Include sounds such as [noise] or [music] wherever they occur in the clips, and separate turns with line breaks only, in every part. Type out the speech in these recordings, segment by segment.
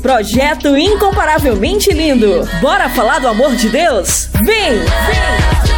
Projeto incomparavelmente lindo. Bora falar do amor de Deus? Vem! Vem!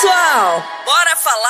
Pessoal, bora falar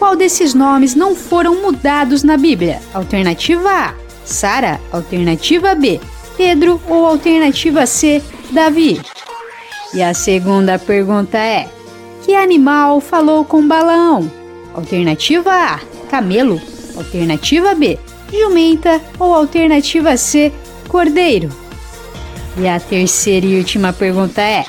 qual desses nomes não foram mudados na Bíblia? Alternativa A: Sara. Alternativa B: Pedro. Ou alternativa C: Davi? E a segunda pergunta é: Que animal falou com Balaão? Alternativa A: camelo. Alternativa B: jumenta. Ou alternativa C: cordeiro. E a terceira e última pergunta é: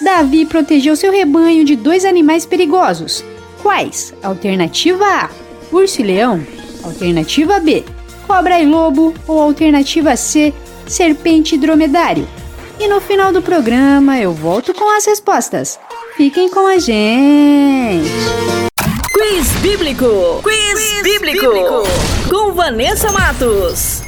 Davi protegeu seu rebanho de dois animais perigosos. Quais? Alternativa A: urso e leão. Alternativa B: cobra e lobo. Ou alternativa C: serpente e dromedário. E no final do programa eu volto com as respostas. Fiquem com a gente!
Quiz Bíblico! Quiz, Quiz bíblico. bíblico! Com Vanessa Matos.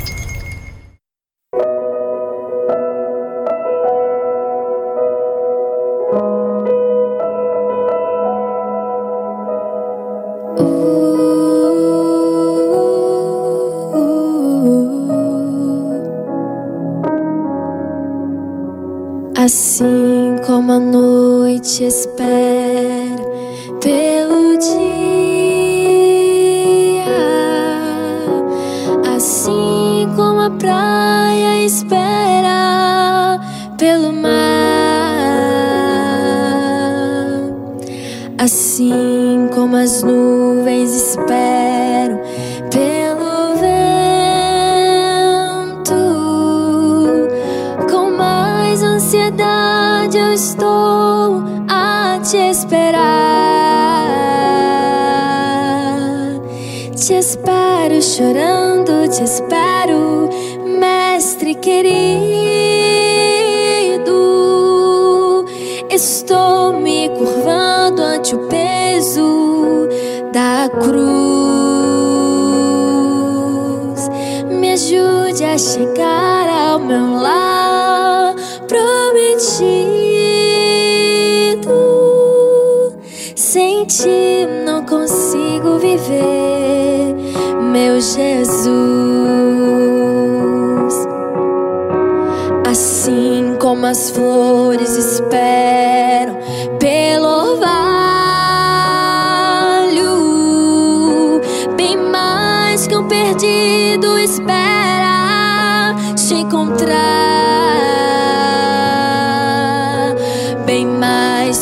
Assim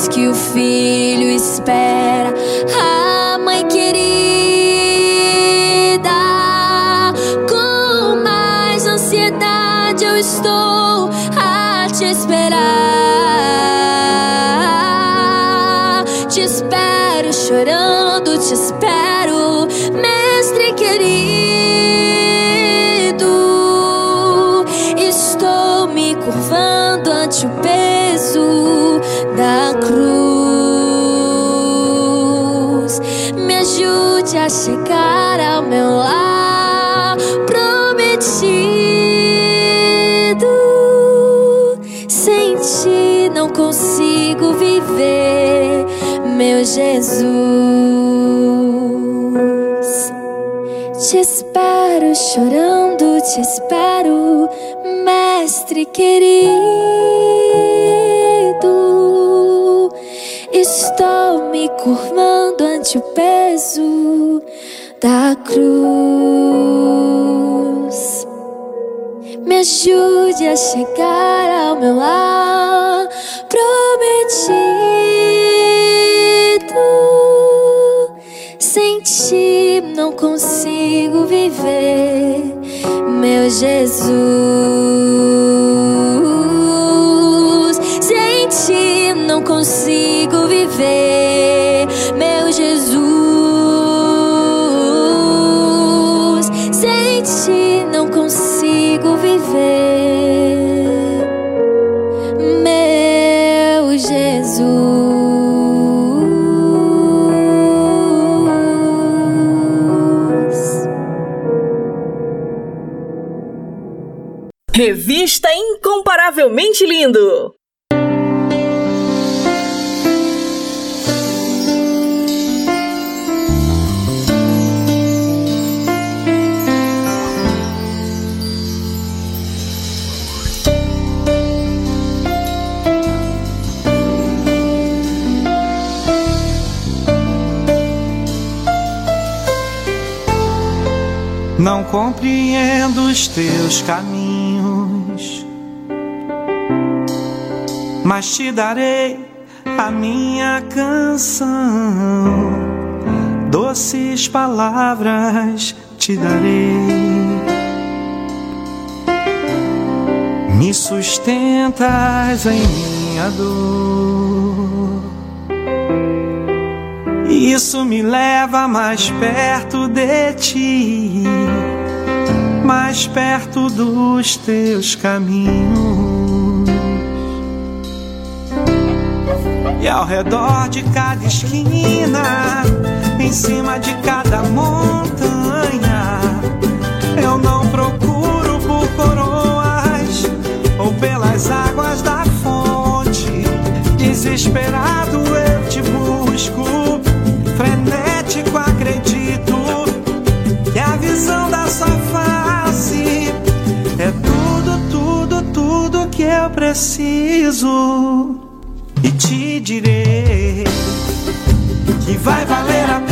mais que querido. Estou me curvando ante o peso da cruz. Me ajude a chegar ao meu lar prometido. Sem ti não consigo viver, meu Jesus.
Incomparavelmente Lindo.
Não compreendo os teus caminhos. mas te darei a minha canção. Doces palavras te darei. Me sustentas em minha dor. Isso me leva mais perto de ti, mais perto dos teus caminhos E ao redor de cada esquina, em cima de cada montanha, eu não procuro por coroas ou pelas águas da fonte. Desesperado eu te busco, frenético acredito que a visão da sua face é tudo, tudo, tudo que eu preciso te direi que vai valer a pena.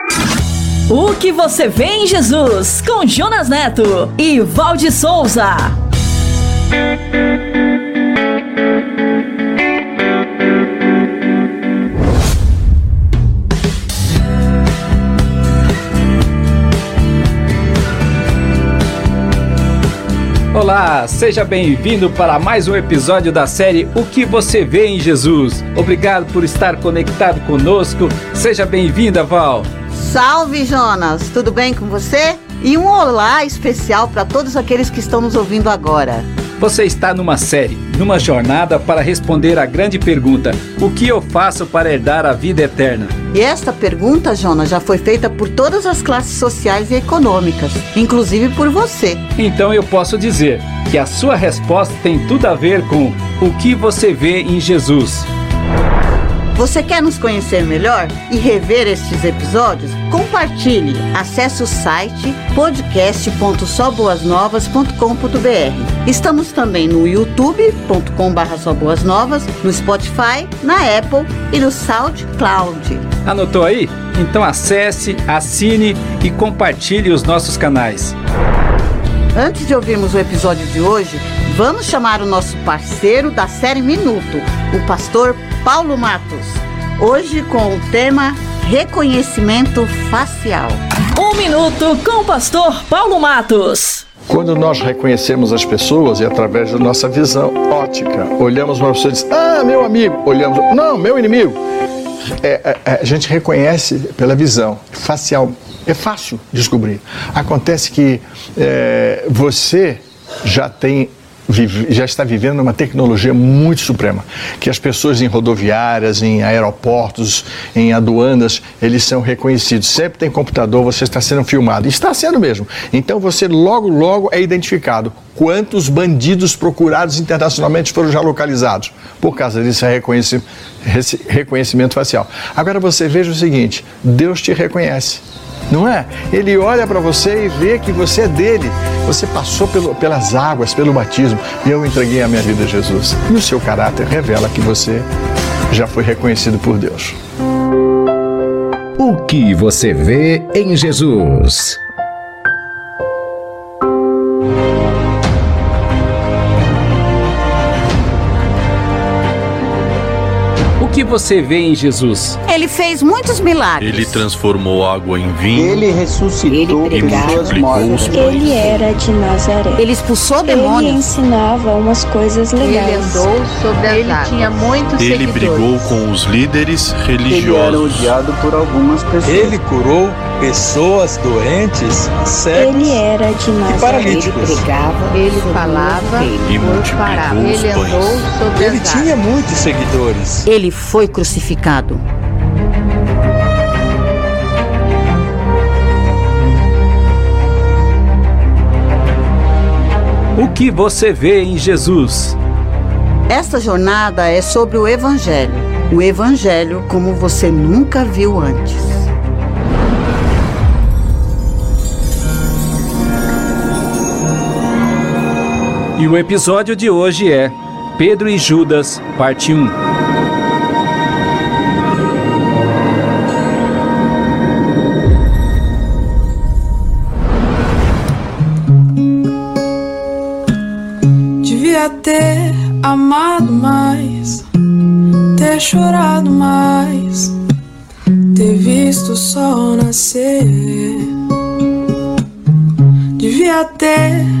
O que você vê em Jesus com Jonas Neto e Valde Souza.
Olá, seja bem-vindo para mais um episódio da série O que você vê em Jesus. Obrigado por estar conectado conosco. Seja bem-vinda, Val.
Salve, Jonas! Tudo bem com você? E um olá especial para todos aqueles que estão nos ouvindo agora.
Você está numa série, numa jornada para responder a grande pergunta: O que eu faço para herdar a vida eterna?
E esta pergunta, Jonas, já foi feita por todas as classes sociais e econômicas, inclusive por você.
Então eu posso dizer que a sua resposta tem tudo a ver com o que você vê em Jesus.
Você quer nos conhecer melhor e rever estes episódios? Compartilhe. Acesse o site podcast.soboasnovas.com.br. Estamos também no youtube.com/soboasnovas, no Spotify, na Apple e no SoundCloud.
Anotou aí? Então acesse, assine e compartilhe os nossos canais.
Antes de ouvirmos o episódio de hoje, vamos chamar o nosso parceiro da série Minuto, o pastor Paulo Matos. Hoje com o tema Reconhecimento Facial.
Um minuto com o pastor Paulo Matos.
Quando nós reconhecemos as pessoas e através da nossa visão ótica, olhamos uma pessoa e diz, ah, meu amigo, olhamos, não, meu inimigo. É, é, a gente reconhece pela visão facial. É fácil descobrir. Acontece que é, você já tem já está vivendo uma tecnologia muito suprema, que as pessoas em rodoviárias, em aeroportos, em aduanas, eles são reconhecidos. Sempre tem computador, você está sendo filmado. Está sendo mesmo. Então você logo, logo é identificado. Quantos bandidos procurados internacionalmente foram já localizados? Por causa desse esse reconhecimento facial. Agora você veja o seguinte: Deus te reconhece. Não é? Ele olha para você e vê que você é dele. Você passou pelo- pelas águas, pelo batismo, e eu entreguei a minha vida a Jesus. E o seu caráter revela que você já foi reconhecido por Deus.
O que você vê em Jesus?
Que você vê em Jesus?
Ele fez muitos milagres.
Ele transformou água em vinho
Ele ressuscitou
e
pessoas
multiplicou os
mortas.
pães.
Ele era de Nazaré.
Ele expulsou
Ele
demônios.
ensinava umas coisas legais.
sobre as
Ele tinha muitos
Ele
seguidores.
brigou com os líderes
Ele era
religiosos.
odiado por algumas pessoas.
Ele curou pessoas doentes, cegos
Ele era de
e
Nazaré.
paralíticos.
Ele falava
E
e
os
Ele
pães.
andou sobre
Ele tinha muitos seguidores.
Ele foi crucificado.
O que você vê em Jesus?
Esta jornada é sobre o Evangelho. O Evangelho como você nunca viu antes.
E o episódio de hoje é Pedro e Judas, parte 1.
Devia ter amado mais, ter chorado mais, ter visto o sol nascer. Devia ter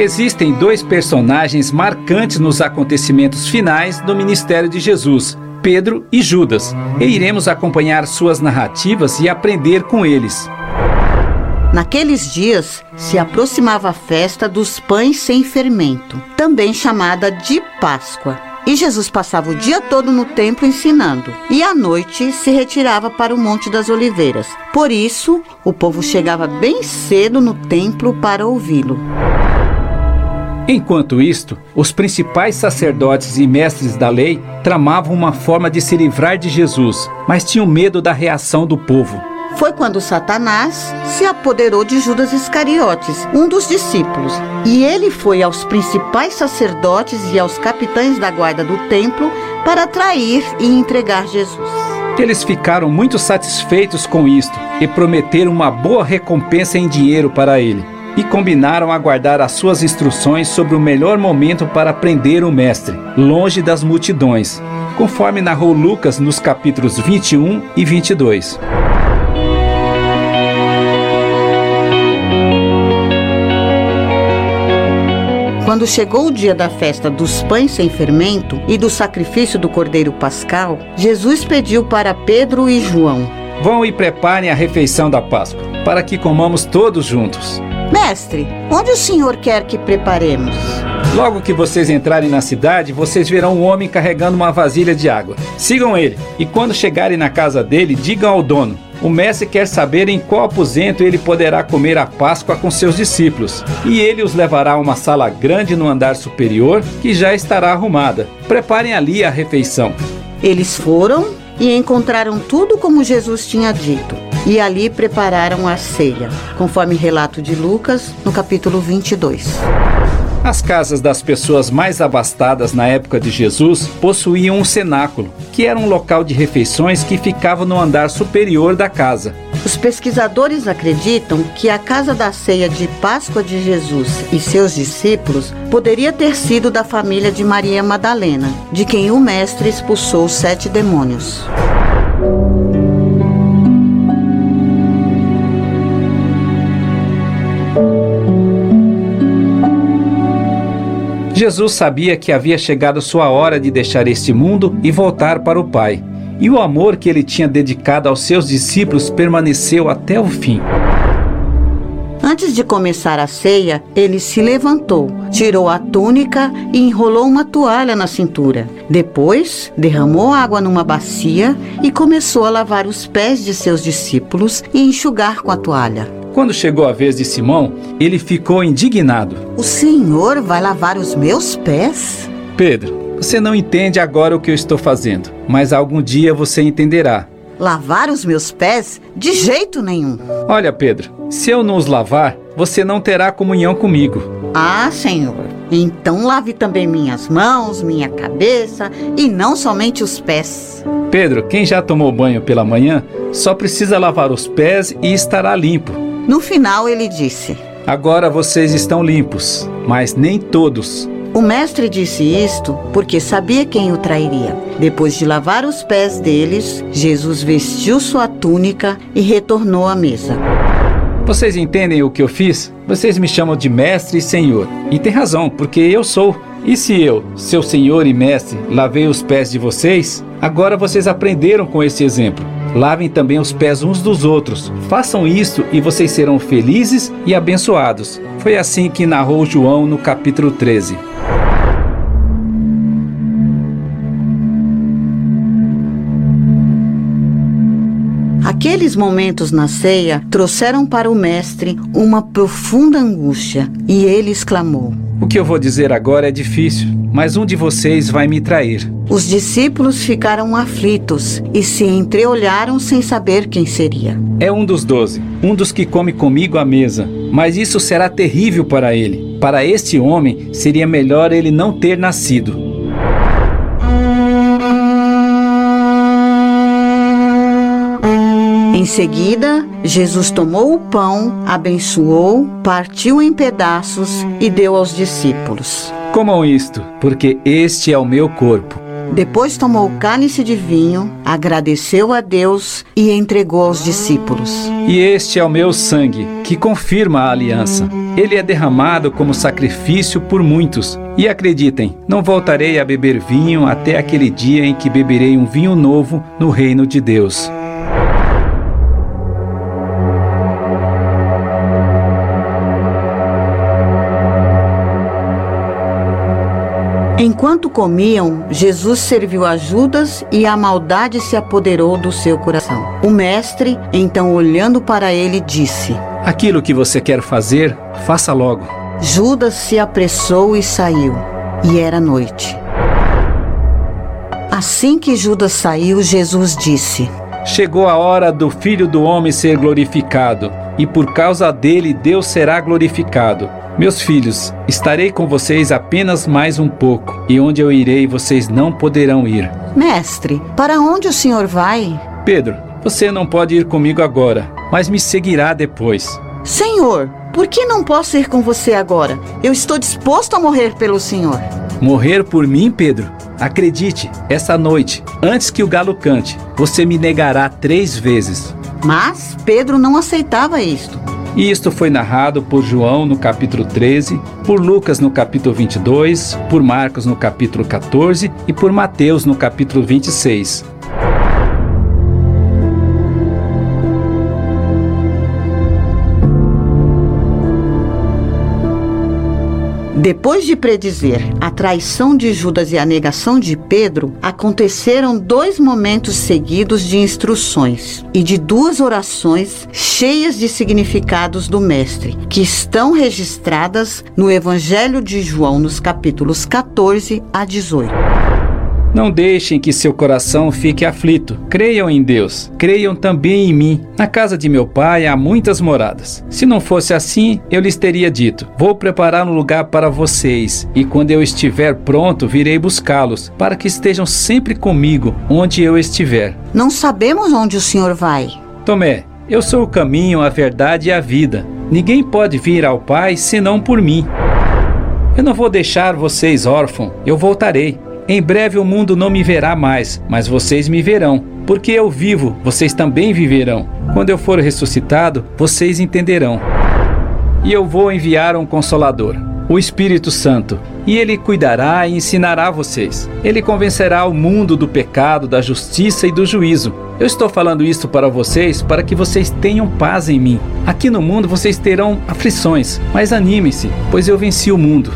Existem dois personagens marcantes nos acontecimentos finais do ministério de Jesus, Pedro e Judas, e iremos acompanhar suas narrativas e aprender com eles.
Naqueles dias se aproximava a festa dos pães sem fermento, também chamada de Páscoa. E Jesus passava o dia todo no templo ensinando, e à noite se retirava para o Monte das Oliveiras. Por isso, o povo chegava bem cedo no templo para ouvi-lo.
Enquanto isto, os principais sacerdotes e mestres da lei tramavam uma forma de se livrar de Jesus, mas tinham medo da reação do povo.
Foi quando Satanás se apoderou de Judas Iscariotes, um dos discípulos, e ele foi aos principais sacerdotes e aos capitães da guarda do templo para trair e entregar Jesus.
Eles ficaram muito satisfeitos com isto e prometeram uma boa recompensa em dinheiro para ele. E combinaram aguardar as suas instruções sobre o melhor momento para prender o mestre, longe das multidões, conforme narrou Lucas nos capítulos 21 e 22.
Quando chegou o dia da festa dos pães sem fermento e do sacrifício do cordeiro pascal, Jesus pediu para Pedro e João:
Vão e preparem a refeição da Páscoa, para que comamos todos juntos.
Mestre, onde o senhor quer que preparemos?
Logo que vocês entrarem na cidade, vocês verão um homem carregando uma vasilha de água. Sigam ele, e quando chegarem na casa dele, digam ao dono: o mestre quer saber em qual aposento ele poderá comer a Páscoa com seus discípulos, e ele os levará a uma sala grande no andar superior, que já estará arrumada. Preparem ali a refeição.
Eles foram e encontraram tudo como Jesus tinha dito, e ali prepararam a ceia, conforme relato de Lucas no capítulo 22.
As casas das pessoas mais abastadas na época de Jesus possuíam um cenáculo, que era um local de refeições que ficava no andar superior da casa.
Os pesquisadores acreditam que a casa da ceia de Páscoa de Jesus e seus discípulos poderia ter sido da família de Maria Madalena, de quem o mestre expulsou sete demônios.
Jesus sabia que havia chegado sua hora de deixar este mundo e voltar para o Pai. E o amor que ele tinha dedicado aos seus discípulos permaneceu até o fim.
Antes de começar a ceia, ele se levantou, tirou a túnica e enrolou uma toalha na cintura. Depois, derramou água numa bacia e começou a lavar os pés de seus discípulos e enxugar com a toalha.
Quando chegou a vez de Simão, ele ficou indignado.
O Senhor vai lavar os meus pés?
Pedro, você não entende agora o que eu estou fazendo, mas algum dia você entenderá.
Lavar os meus pés? De jeito nenhum.
Olha, Pedro, se eu não os lavar, você não terá comunhão comigo.
Ah, Senhor. Então lave também minhas mãos, minha cabeça e não somente os pés.
Pedro, quem já tomou banho pela manhã só precisa lavar os pés e estará limpo.
No final, ele disse:
Agora vocês estão limpos, mas nem todos.
O mestre disse isto porque sabia quem o trairia. Depois de lavar os pés deles, Jesus vestiu sua túnica e retornou à mesa.
Vocês entendem o que eu fiz? Vocês me chamam de mestre e senhor. E tem razão, porque eu sou. E se eu, seu senhor e mestre, lavei os pés de vocês, agora vocês aprenderam com esse exemplo. Lavem também os pés uns dos outros. Façam isso e vocês serão felizes e abençoados. Foi assim que narrou João no capítulo 13.
Aqueles momentos na ceia trouxeram para o mestre uma profunda angústia e ele exclamou:
O que eu vou dizer agora é difícil, mas um de vocês vai me trair.
Os discípulos ficaram aflitos e se entreolharam sem saber quem seria.
É um dos doze, um dos que come comigo à mesa. Mas isso será terrível para ele. Para este homem, seria melhor ele não ter nascido.
Em seguida, Jesus tomou o pão, abençoou, partiu em pedaços e deu aos discípulos.
Comam isto, porque este é o meu corpo.
Depois tomou o cálice de vinho, agradeceu a Deus e entregou aos discípulos.
E este é o meu sangue, que confirma a aliança. Ele é derramado como sacrifício por muitos. E acreditem, não voltarei a beber vinho até aquele dia em que beberei um vinho novo no reino de Deus.
Enquanto comiam, Jesus serviu a Judas e a maldade se apoderou do seu coração. O mestre, então olhando para ele, disse:
Aquilo que você quer fazer, faça logo.
Judas se apressou e saiu, e era noite. Assim que Judas saiu, Jesus disse:
Chegou a hora do Filho do Homem ser glorificado, e por causa dele Deus será glorificado. Meus filhos, estarei com vocês apenas mais um pouco, e onde eu irei vocês não poderão ir.
Mestre, para onde o senhor vai?
Pedro, você não pode ir comigo agora, mas me seguirá depois.
Senhor, por que não posso ir com você agora? Eu estou disposto a morrer pelo senhor.
Morrer por mim, Pedro? Acredite, essa noite, antes que o galo cante, você me negará três vezes.
Mas Pedro não aceitava isto.
E isto foi narrado por João no capítulo 13, por Lucas no capítulo 22, por Marcos no capítulo 14 e por Mateus no capítulo 26.
Depois de predizer a traição de Judas e a negação de Pedro, aconteceram dois momentos seguidos de instruções e de duas orações cheias de significados do Mestre, que estão registradas no Evangelho de João, nos capítulos 14 a 18.
Não deixem que seu coração fique aflito. Creiam em Deus. Creiam também em mim. Na casa de meu pai há muitas moradas. Se não fosse assim, eu lhes teria dito: Vou preparar um lugar para vocês, e quando eu estiver pronto, virei buscá-los, para que estejam sempre comigo onde eu estiver.
Não sabemos onde o senhor vai.
Tomé, eu sou o caminho, a verdade e a vida. Ninguém pode vir ao Pai senão por mim. Eu não vou deixar vocês órfãos, eu voltarei. Em breve o mundo não me verá mais, mas vocês me verão. Porque eu vivo, vocês também viverão. Quando eu for ressuscitado, vocês entenderão. E eu vou enviar um consolador, o Espírito Santo, e ele cuidará e ensinará vocês. Ele convencerá o mundo do pecado, da justiça e do juízo. Eu estou falando isto para vocês para que vocês tenham paz em mim. Aqui no mundo vocês terão aflições, mas animem-se, pois eu venci o mundo.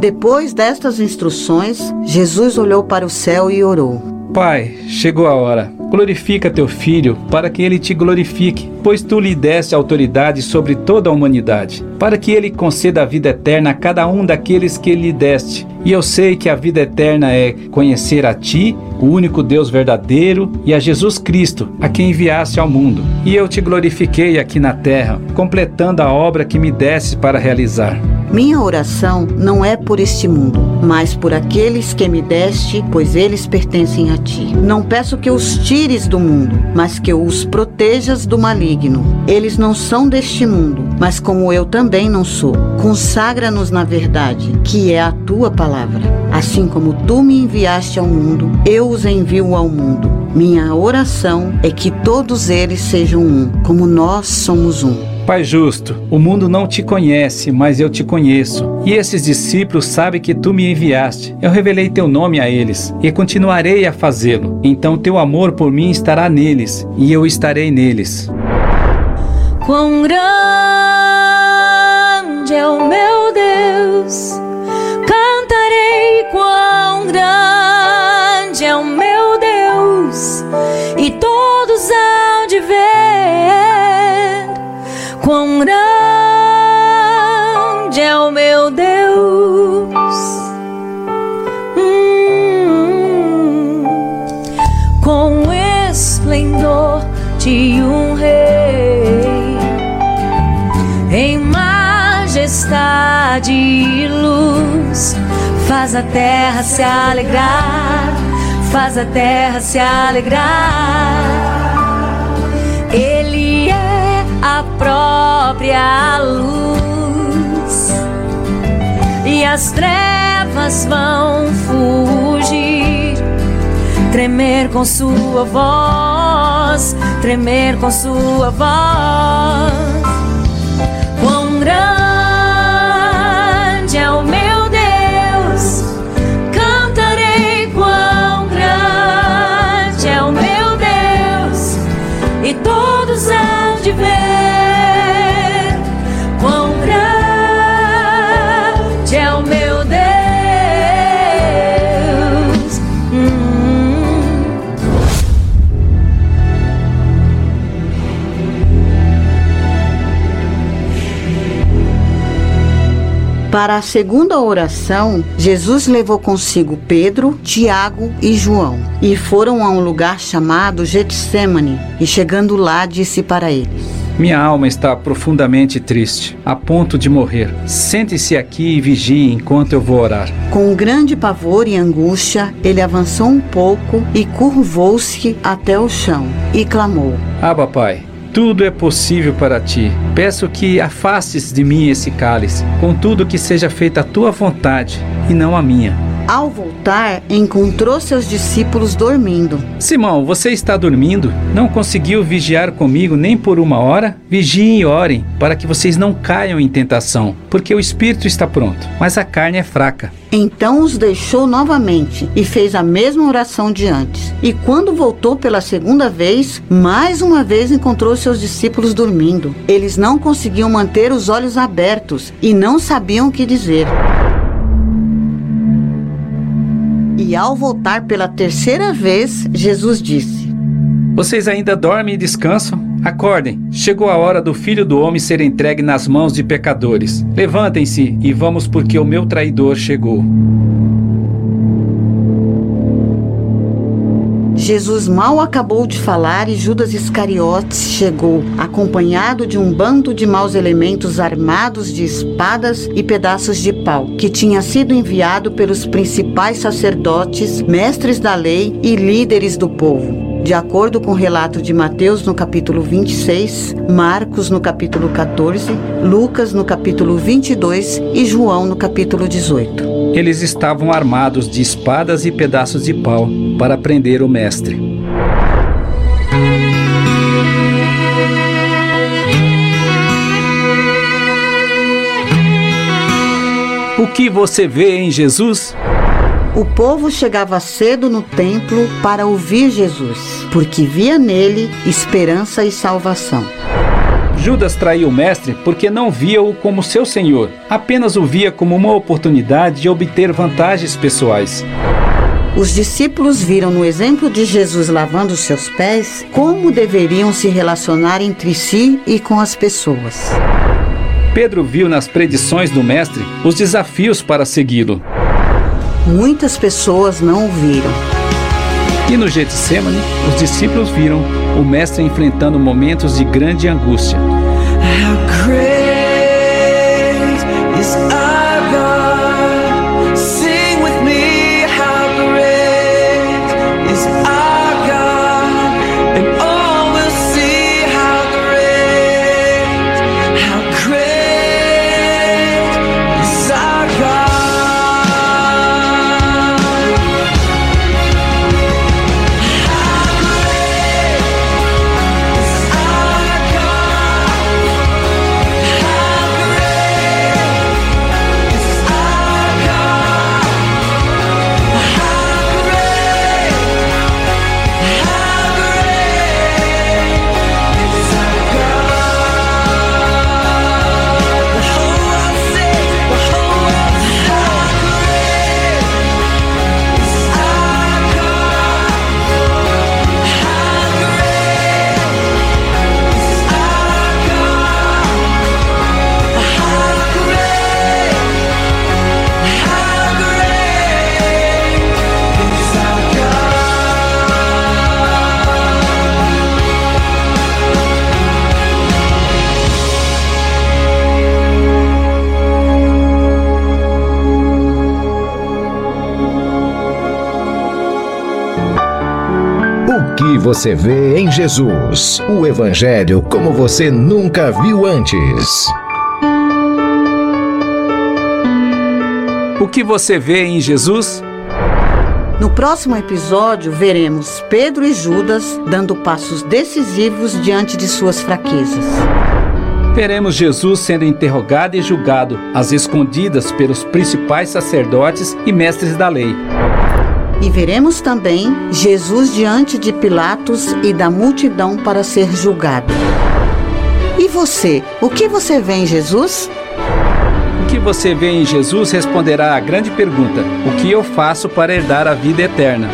Depois destas instruções, Jesus olhou para o céu e orou:
Pai, chegou a hora. Glorifica teu filho, para que ele te glorifique, pois tu lhe deste autoridade sobre toda a humanidade, para que ele conceda a vida eterna a cada um daqueles que lhe deste. E eu sei que a vida eterna é conhecer a ti, o único Deus verdadeiro, e a Jesus Cristo, a quem enviaste ao mundo. E eu te glorifiquei aqui na terra, completando a obra que me deste para realizar.
Minha oração não é por este mundo, mas por aqueles que me deste, pois eles pertencem a ti. Não peço que os tires do mundo, mas que os protejas do maligno. Eles não são deste mundo, mas como eu também não sou. Consagra-nos na verdade, que é a tua palavra. Assim como tu me enviaste ao mundo, eu os envio ao mundo. Minha oração é que todos eles sejam um, como nós somos um.
Pai justo, o mundo não te conhece, mas eu te conheço. E esses discípulos sabem que tu me enviaste. Eu revelei teu nome a eles e continuarei a fazê-lo. Então teu amor por mim estará neles e eu estarei neles.
Quão grande é o meu Deus, de um rei, em majestade e luz, faz a terra se alegrar, faz a terra se alegrar. Ele é a própria luz. as trevas vão fugir, tremer com sua voz, tremer com sua voz.
Para a segunda oração, Jesus levou consigo Pedro, Tiago e João e foram a um lugar chamado Getsemane. E chegando lá, disse para eles:
Minha alma está profundamente triste, a ponto de morrer. Sente-se aqui e vigie enquanto eu vou orar.
Com grande pavor e angústia, ele avançou um pouco e curvou-se até o chão e clamou:
Abba, Pai, tudo é possível para ti. Peço que afastes de mim esse cálice, contudo que seja feita a tua vontade e não a minha.
Ao voltar, encontrou seus discípulos dormindo.
Simão, você está dormindo? Não conseguiu vigiar comigo nem por uma hora? Vigiem e orem, para que vocês não caiam em tentação, porque o espírito está pronto, mas a carne é fraca.
Então os deixou novamente e fez a mesma oração de antes. E quando voltou pela segunda vez, mais uma vez encontrou seus discípulos dormindo. Eles não conseguiam manter os olhos abertos e não sabiam o que dizer. E ao voltar pela terceira vez, Jesus disse:
Vocês ainda dormem e descansam? Acordem, chegou a hora do filho do homem ser entregue nas mãos de pecadores. Levantem-se e vamos, porque o meu traidor chegou.
Jesus mal acabou de falar e Judas Iscariotes chegou, acompanhado de um bando de maus elementos armados de espadas e pedaços de pau, que tinha sido enviado pelos principais sacerdotes, mestres da lei e líderes do povo. De acordo com o relato de Mateus no capítulo 26, Marcos no capítulo 14, Lucas no capítulo 22 e João no capítulo 18.
Eles estavam armados de espadas e pedaços de pau para prender o mestre. O que você vê em Jesus?
O povo chegava cedo no templo para ouvir Jesus, porque via nele esperança e salvação.
Judas traiu o mestre porque não via-o como seu senhor, apenas o via como uma oportunidade de obter vantagens pessoais.
Os discípulos viram no exemplo de Jesus lavando os seus pés como deveriam se relacionar entre si e com as pessoas.
Pedro viu nas predições do mestre os desafios para segui-lo.
Muitas pessoas não o viram.
E no Getsemane, os discípulos viram o mestre enfrentando momentos de grande angústia.
Que você vê em Jesus? O Evangelho como você nunca viu antes.
O que você vê em Jesus?
No próximo episódio, veremos Pedro e Judas dando passos decisivos diante de suas fraquezas.
Veremos Jesus sendo interrogado e julgado às escondidas pelos principais sacerdotes e mestres da lei.
E veremos também Jesus diante de Pilatos e da multidão para ser julgado. E você, o que você vê em Jesus?
O que você vê em Jesus responderá à grande pergunta: o que eu faço para herdar a vida eterna?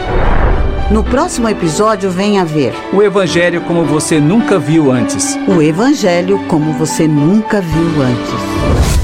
No próximo episódio, venha ver
O Evangelho como você nunca viu antes.
o Evangelho como você nunca viu antes.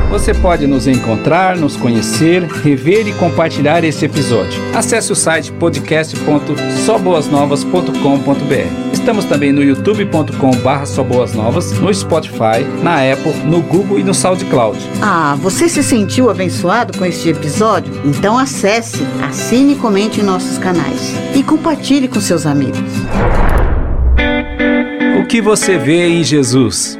Você pode nos encontrar, nos conhecer, rever e compartilhar esse episódio. Acesse o site podcast.soboasnovas.com.br. Estamos também no soboasnovas, no Spotify, na Apple, no Google e no SoundCloud.
Ah, você se sentiu abençoado com este episódio? Então acesse, assine e comente em nossos canais. E compartilhe com seus amigos.
O que você vê em Jesus?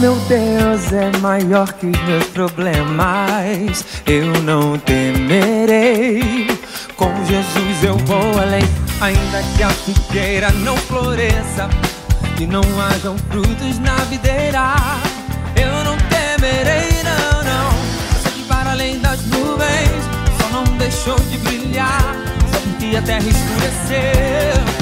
Meu Deus é maior que meus problemas. Eu não temerei. Com Jesus eu vou além. Ainda que a figueira não floresça e não hajam frutos na videira. Eu não temerei, não, não. Eu sei que para além das nuvens só não deixou de brilhar. Só porque a terra escureceu.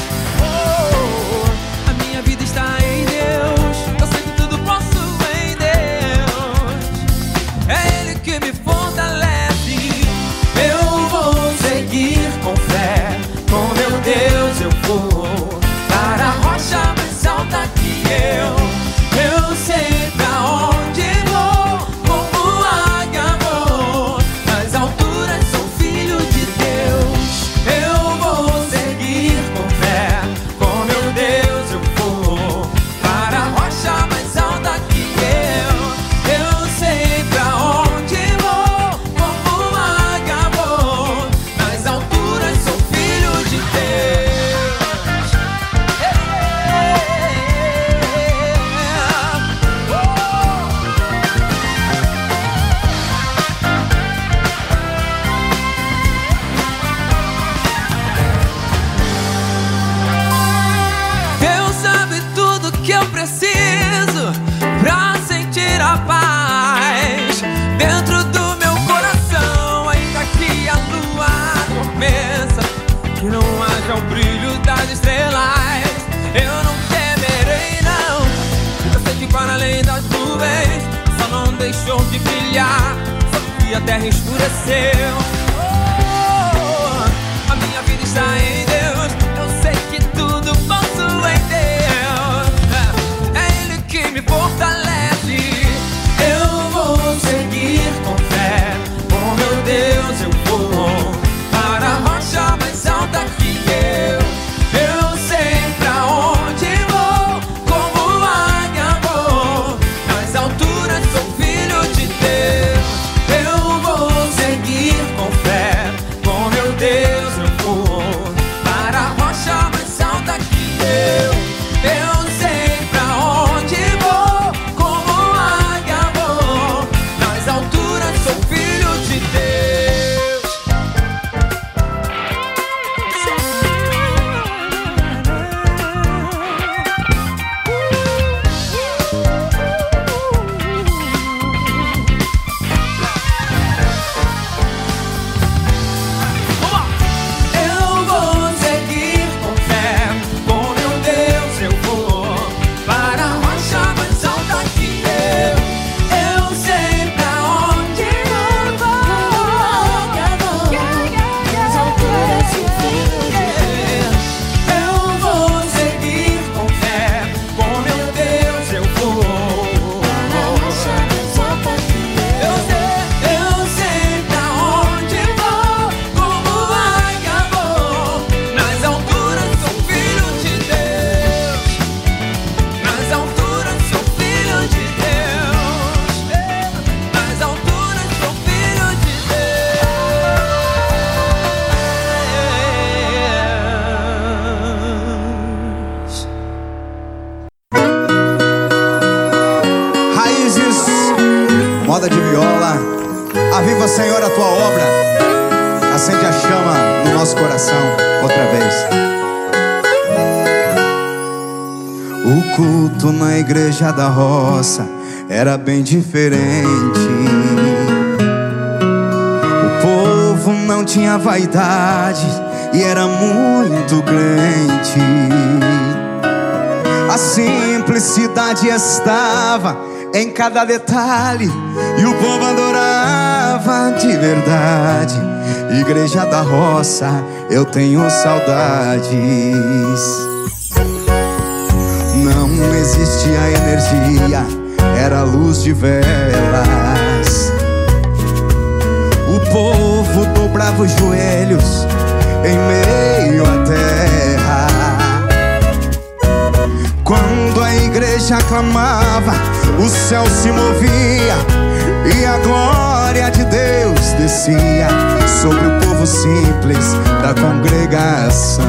Deus escureceu.
Culto na igreja da roça era bem diferente. O povo não tinha vaidade e era muito crente. A simplicidade estava em cada detalhe e o povo adorava de verdade. Igreja da roça, eu tenho saudades. Não existia energia, era luz de velas. O povo dobrava os joelhos em meio à terra. Quando a igreja clamava, o céu se movia e a glória de Deus descia sobre o povo simples da congregação.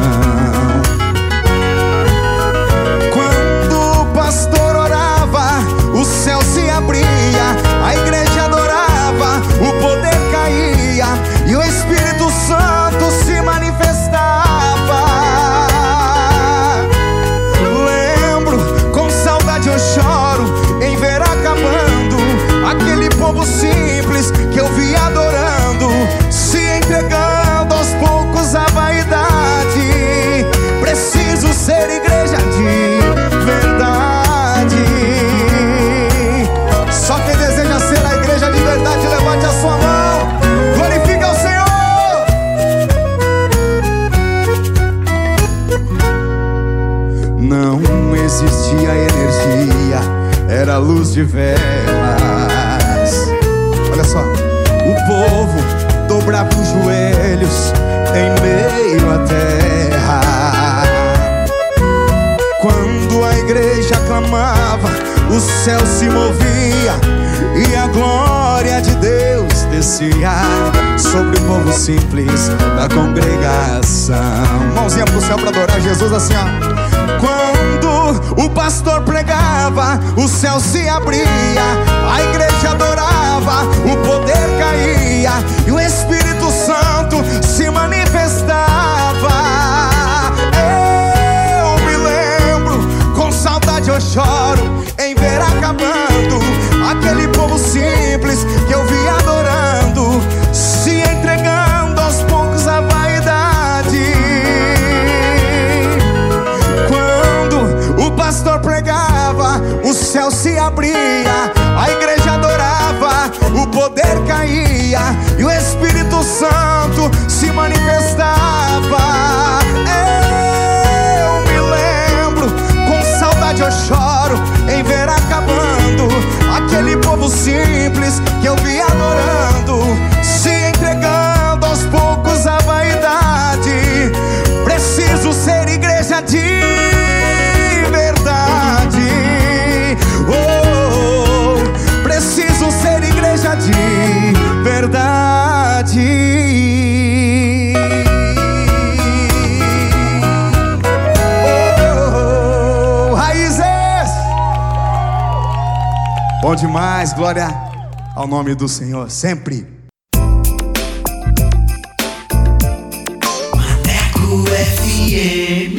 Luz de velas. Olha só, o povo dobrava os joelhos em meio à terra. Quando a igreja clamava, o céu se movia e a glória de Deus descia sobre o povo simples da congregação. Mãozinha pro céu pra adorar Jesus assim, ó. Quando o pastor pregava, o céu se abria, a igreja adorava, o poder caía e o Espírito Santo se manifestava. Eu me lembro, com saudade eu choro em ver acabando aquele povo simples caía e o Espírito Santo se manifestava. Eu me lembro, com saudade eu choro em ver acabando aquele povo simples que eu vi adorando, demais, glória ao nome do Senhor, sempre.
Maneco FM.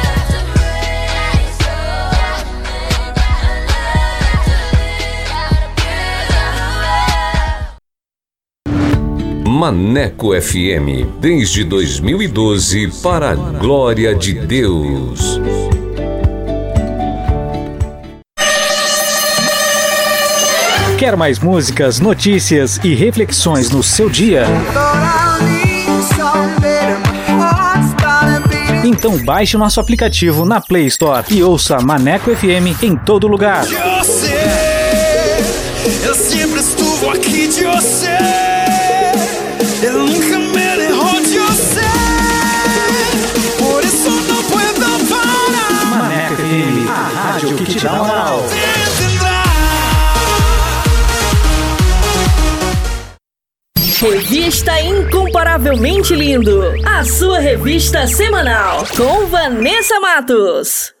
Maneco FM, desde 2012, para a glória de Deus.
Quer mais músicas, notícias e reflexões no seu dia? Então baixe nosso aplicativo na Play Store e ouça Maneco FM em todo lugar.
Você, eu sempre estuvo aqui de você.
Rádio que te dá moral.
Revista Incomparavelmente Lindo, a sua revista semanal com Vanessa Matos.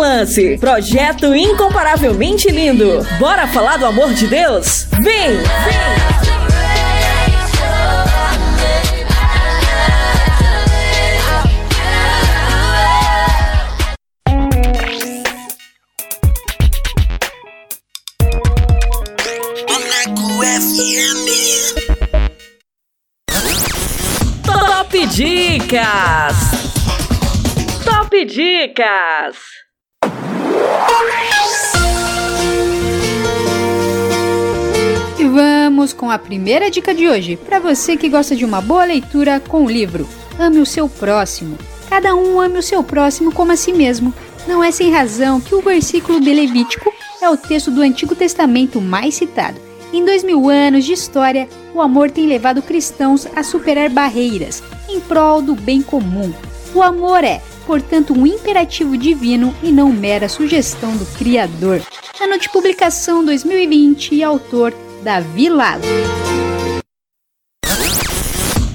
lance. Projeto incomparavelmente lindo. Bora falar do amor de Deus? Vem! Vem! Top Dicas! Top Dicas!
E vamos com a primeira dica de hoje, para você que gosta de uma boa leitura com o livro Ame o seu próximo. Cada um ame o seu próximo como a si mesmo. Não é sem razão que o versículo de Levítico é o texto do Antigo Testamento mais citado. Em dois mil anos de história, o amor tem levado cristãos a superar barreiras em prol do bem comum. O amor é, portanto, um imperativo divino e não mera sugestão do Criador. Ano de publicação 2020 e autor Davi Lago.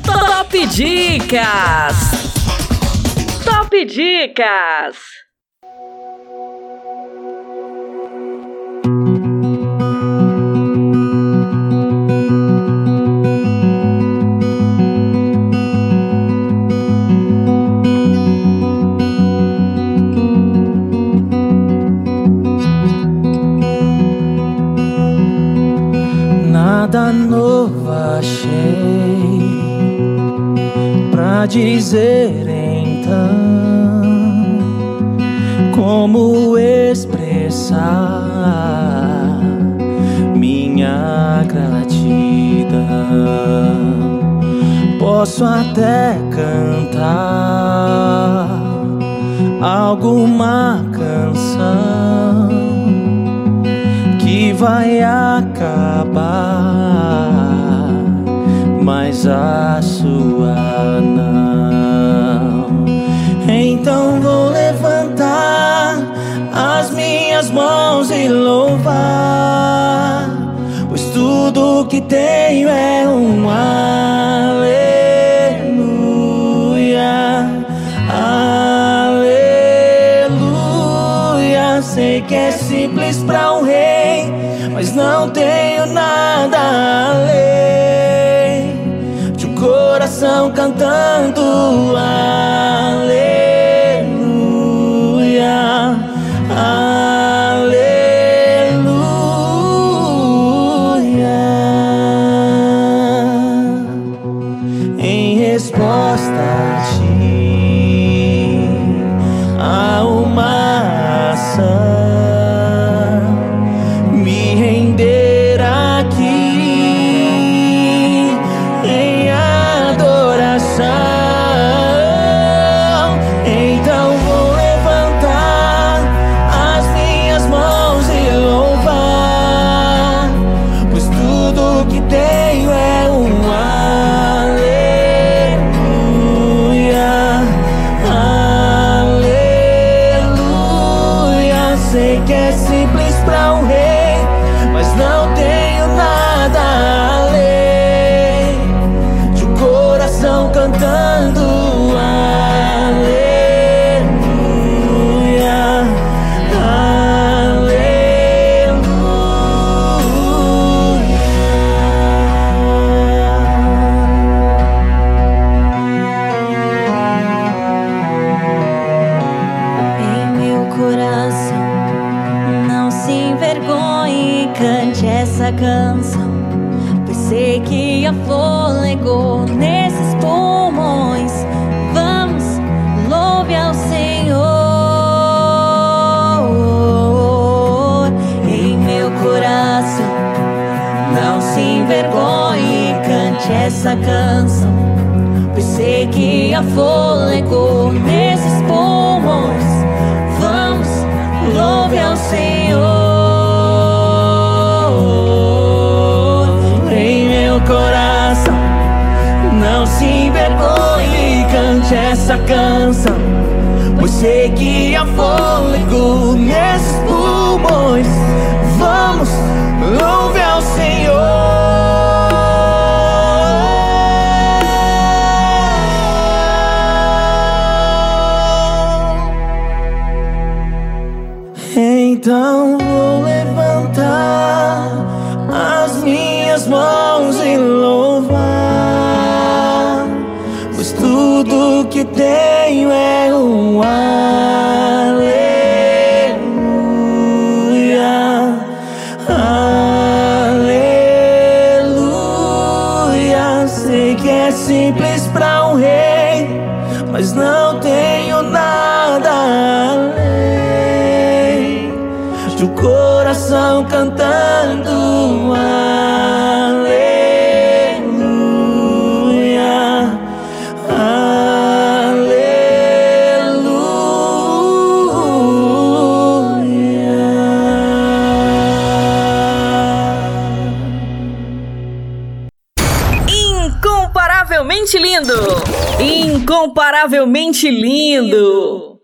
Top Dicas! Top Dicas!
Dizer então como expressar minha gratidão. Posso até cantar alguma canção que vai acabar, mas a sua não. Que
essa canção. Pois
sei que há fôlego Então vou levantar as minhas mãos e louvar, pois tudo que tenho é um aleluia,
Incomparavelmente lindo!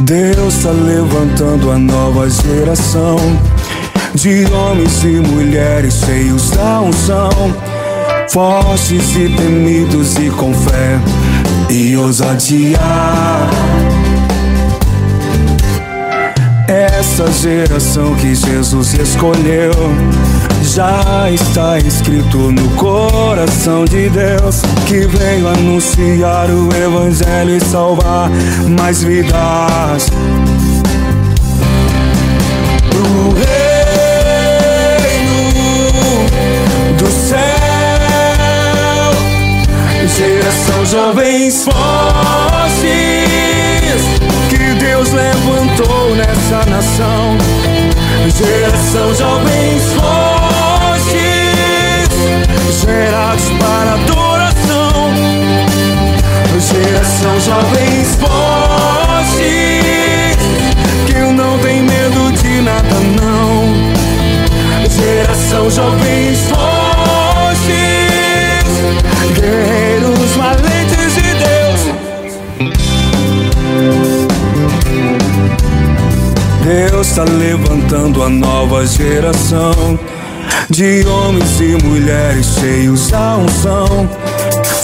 Deus está levantando a nova geração de homens e mulheres cheios da unção, fortes e temidos e com fé e ousadia. Essa geração que Jesus escolheu já está escrito no coração de Deus que veio anunciar o Evangelho e salvar mais vidas. Pro reino do céu, geração jovens fortes levantou nessa nação. Geração jovens fortes, gerados para adoração. Geração jovens fortes, que não tem medo de nada não. Geração jovens fortes, Deus. Está levantando a nova geração de homens e mulheres cheios da unção,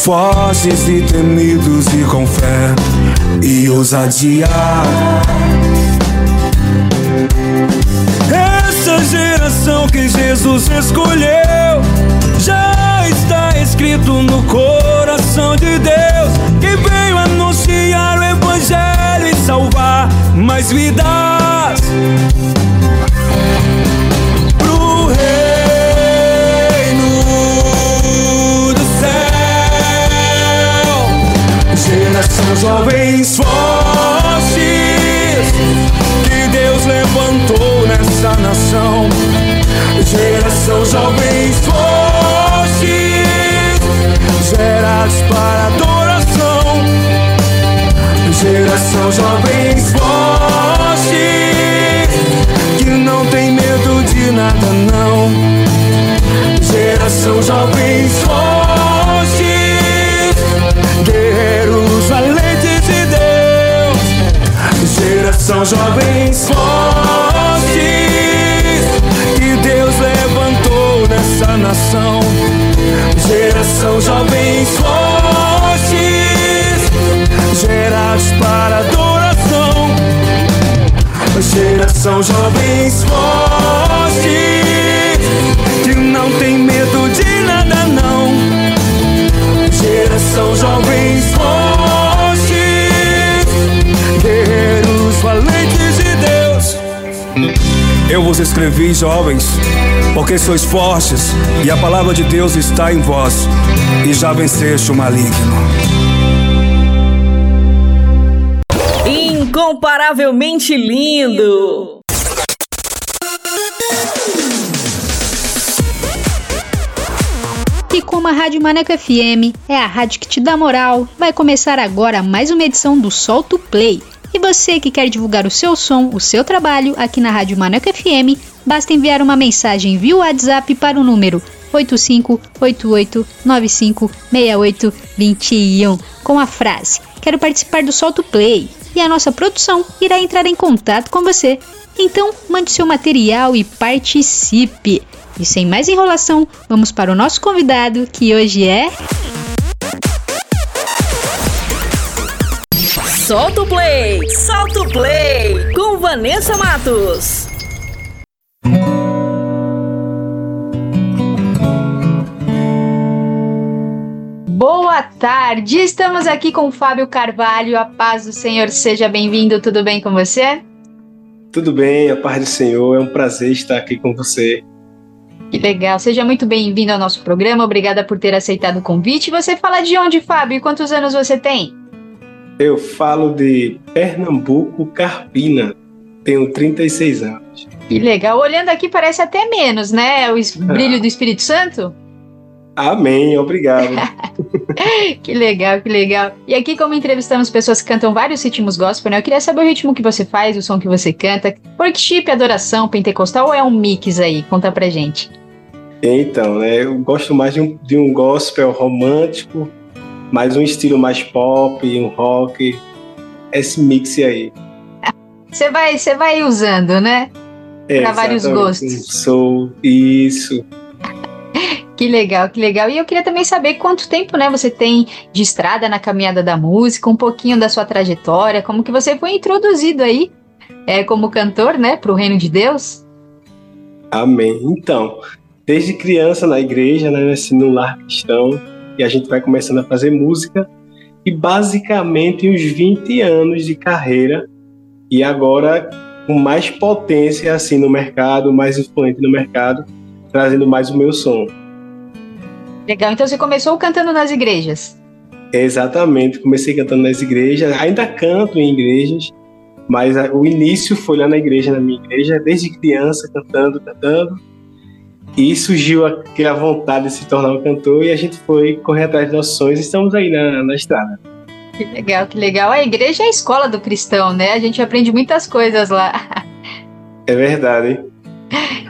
fortes e temidos e com fé e ousadia. Essa geração que Jesus escolheu já está escrito no coração de Deus que veio anunciar salvar mais vidas. Pro reino do céu, geração jovens fortes que Deus levantou nessa nação. Geração jovens fortes, gerados para adoração. Geração jovens fortes, que não tem medo de nada não. Geração jovens fortes, guerreiros valentes de Deus. Geração jovens fortes, São jovens fortes que não tem medo de nada, não. Geração jovens fortes, guerreiros valentes de Deus.
Eu vos escrevi, jovens, porque sois fortes e a palavra de Deus está em vós e já venceste o maligno.
incomparavelmente lindo.
A Rádio Maneco FM é a rádio que te dá moral, vai começar agora mais uma edição do Solto Play. E você que quer divulgar o seu som, o seu trabalho aqui na Rádio Maneco FM, basta enviar uma mensagem via WhatsApp para o número 8588956821 com a frase Quero participar do Solto Play e a nossa produção irá entrar em contato com você. Então, mande seu material e participe. E sem mais enrolação, vamos para o nosso convidado, que hoje é.
Solta o play! Solta o play! Com Vanessa Matos.
Boa tarde! Estamos aqui com o Fábio Carvalho. A paz do Senhor seja bem-vindo. Tudo bem com você?
Tudo bem, a paz do Senhor. É um prazer estar aqui com você.
Que legal. Seja muito bem-vindo ao nosso programa. Obrigada por ter aceitado o convite. Você fala de onde, Fábio? E quantos anos você tem?
Eu falo de Pernambuco, Carpina. Tenho 36 anos.
Que legal. Olhando aqui parece até menos, né? O brilho do Espírito Santo.
Amém, obrigado. [laughs]
que legal, que legal. E aqui, como entrevistamos pessoas que cantam vários ritmos gospel, né? Eu queria saber o ritmo que você faz, o som que você canta. Workshop, adoração, pentecostal ou é um mix aí? Conta pra gente.
Então, né, eu gosto mais de um, de um gospel romântico, mais um estilo mais pop, um rock, esse mix aí.
Você vai, você vai usando, né? É, para vários gostos.
Sou isso. [laughs]
Que legal, que legal. E eu queria também saber quanto tempo, né, você tem de estrada na caminhada da música, um pouquinho da sua trajetória, como que você foi introduzido aí, é, como cantor, né, para o reino de Deus.
Amém. Então, desde criança na igreja, né, no lar cristão, e a gente vai começando a fazer música, e basicamente uns 20 anos de carreira, e agora com mais potência assim no mercado, mais influente no mercado, trazendo mais o meu som.
Legal, então você começou cantando nas igrejas?
Exatamente, comecei cantando nas igrejas, ainda canto em igrejas, mas o início foi lá na igreja, na minha igreja, desde criança, cantando, cantando. E surgiu aquela vontade de se tornar um cantor e a gente foi correr atrás dos nossos sonhos e estamos aí na, na estrada.
Que legal, que legal. A igreja é a escola do cristão, né? A gente aprende muitas coisas lá.
É verdade.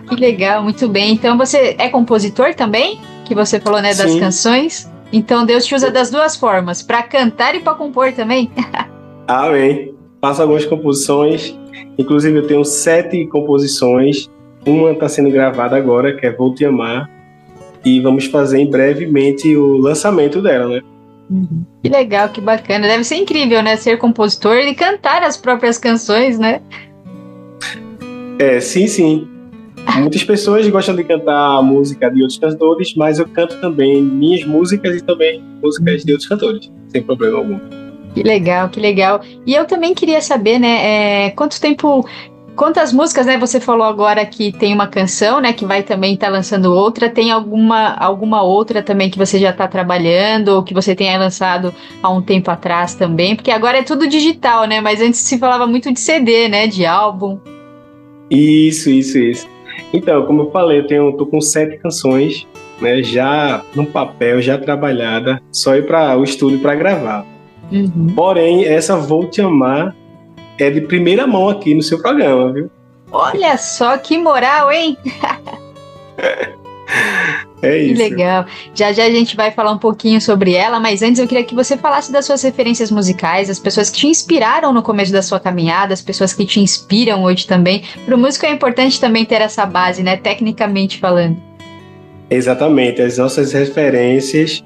Que legal, muito bem. Então você é compositor também? Que você falou, né, das Sim. canções? Então Deus te usa das duas formas, para cantar e para compor também. [laughs]
Amém. Faço algumas composições, inclusive eu tenho sete composições uma está sendo gravada agora, que é Vou Te Amar. E vamos fazer em brevemente o lançamento dela, né?
Uhum. Que legal, que bacana. Deve ser incrível, né? Ser compositor e cantar as próprias canções, né?
É, sim, sim. Muitas pessoas gostam de cantar a música de outros cantores, mas eu canto também minhas músicas e também músicas de outros cantores, sem problema algum.
Que legal, que legal. E eu também queria saber, né, é, quanto tempo Quantas músicas, né? Você falou agora que tem uma canção, né? Que vai também estar tá lançando outra. Tem alguma, alguma outra também que você já está trabalhando ou que você tenha lançado há um tempo atrás também? Porque agora é tudo digital, né? Mas antes se falava muito de CD, né? De álbum.
Isso, isso, isso. Então, como eu falei, eu tenho, tô com sete canções, né? Já no papel, já trabalhada, só ir para o estúdio para gravar. Uhum. Porém, essa Vou Te Amar é de primeira mão aqui no seu programa, viu?
Olha só que moral, hein? [laughs]
É isso.
Que legal. Já já a gente vai falar um pouquinho sobre ela, mas antes eu queria que você falasse das suas referências musicais, as pessoas que te inspiraram no começo da sua caminhada, as pessoas que te inspiram hoje também. Para o músico é importante também ter essa base, né? Tecnicamente falando.
Exatamente. As nossas referências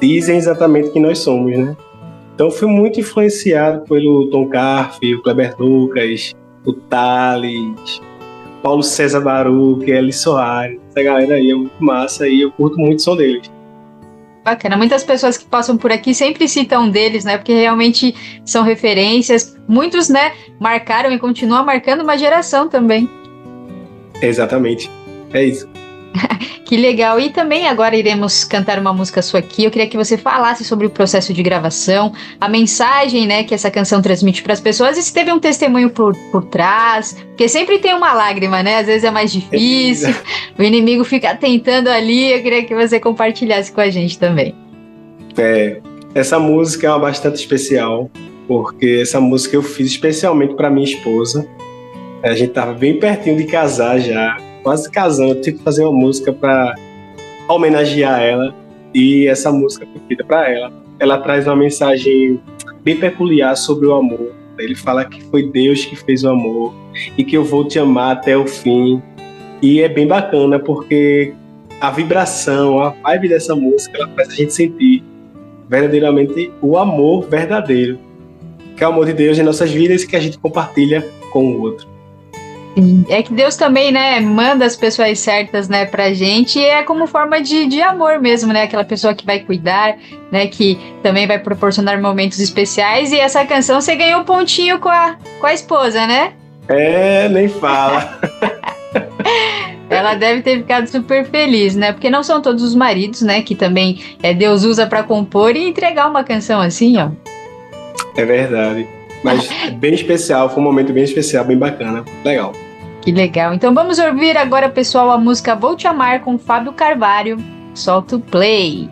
dizem exatamente quem nós somos, né? Então fui muito influenciado pelo Tom Carf, o Kleber Lucas, o Thales, Paulo César Baruch, Eli Soares. Essa galera aí é muito massa e eu curto muito o som deles.
Bacana. Muitas pessoas que passam por aqui sempre citam deles, né? Porque realmente são referências. Muitos, né, marcaram e continuam marcando uma geração também.
Exatamente. É isso. [laughs]
Que legal. E também agora iremos cantar uma música sua aqui. Eu queria que você falasse sobre o processo de gravação, a mensagem, né, que essa canção transmite para as pessoas e se teve um testemunho por, por trás, porque sempre tem uma lágrima, né? Às vezes é mais difícil. [laughs] o inimigo fica tentando ali. Eu queria que você compartilhasse com a gente também.
É, essa música é uma bastante especial, porque essa música eu fiz especialmente para minha esposa. A gente tava bem pertinho de casar já, quase casando. Eu tive que fazer uma música para homenagear ela e essa música foi feita para ela. Ela traz uma mensagem bem peculiar sobre o amor. Ele fala que foi Deus que fez o amor e que eu vou te amar até o fim. E é bem bacana porque a vibração, a vibe dessa música, ela faz a gente sentir verdadeiramente o amor verdadeiro, que é o amor de Deus em nossas vidas e que a gente compartilha com o outro.
É que Deus também, né, manda as pessoas certas, né, pra gente, e é como forma de, de amor mesmo, né, aquela pessoa que vai cuidar, né, que também vai proporcionar momentos especiais, e essa canção você ganhou um pontinho com a, com a esposa, né?
É, nem fala. [laughs]
Ela deve ter ficado super feliz, né? Porque não são todos os maridos, né? Que também é, Deus usa para compor e entregar uma canção assim, ó.
É verdade. Mas [laughs] bem especial, foi um momento bem especial, bem bacana. Legal.
Que legal. Então vamos ouvir agora, pessoal, a música Vou Te Amar com Fábio Carvalho. Solta o play.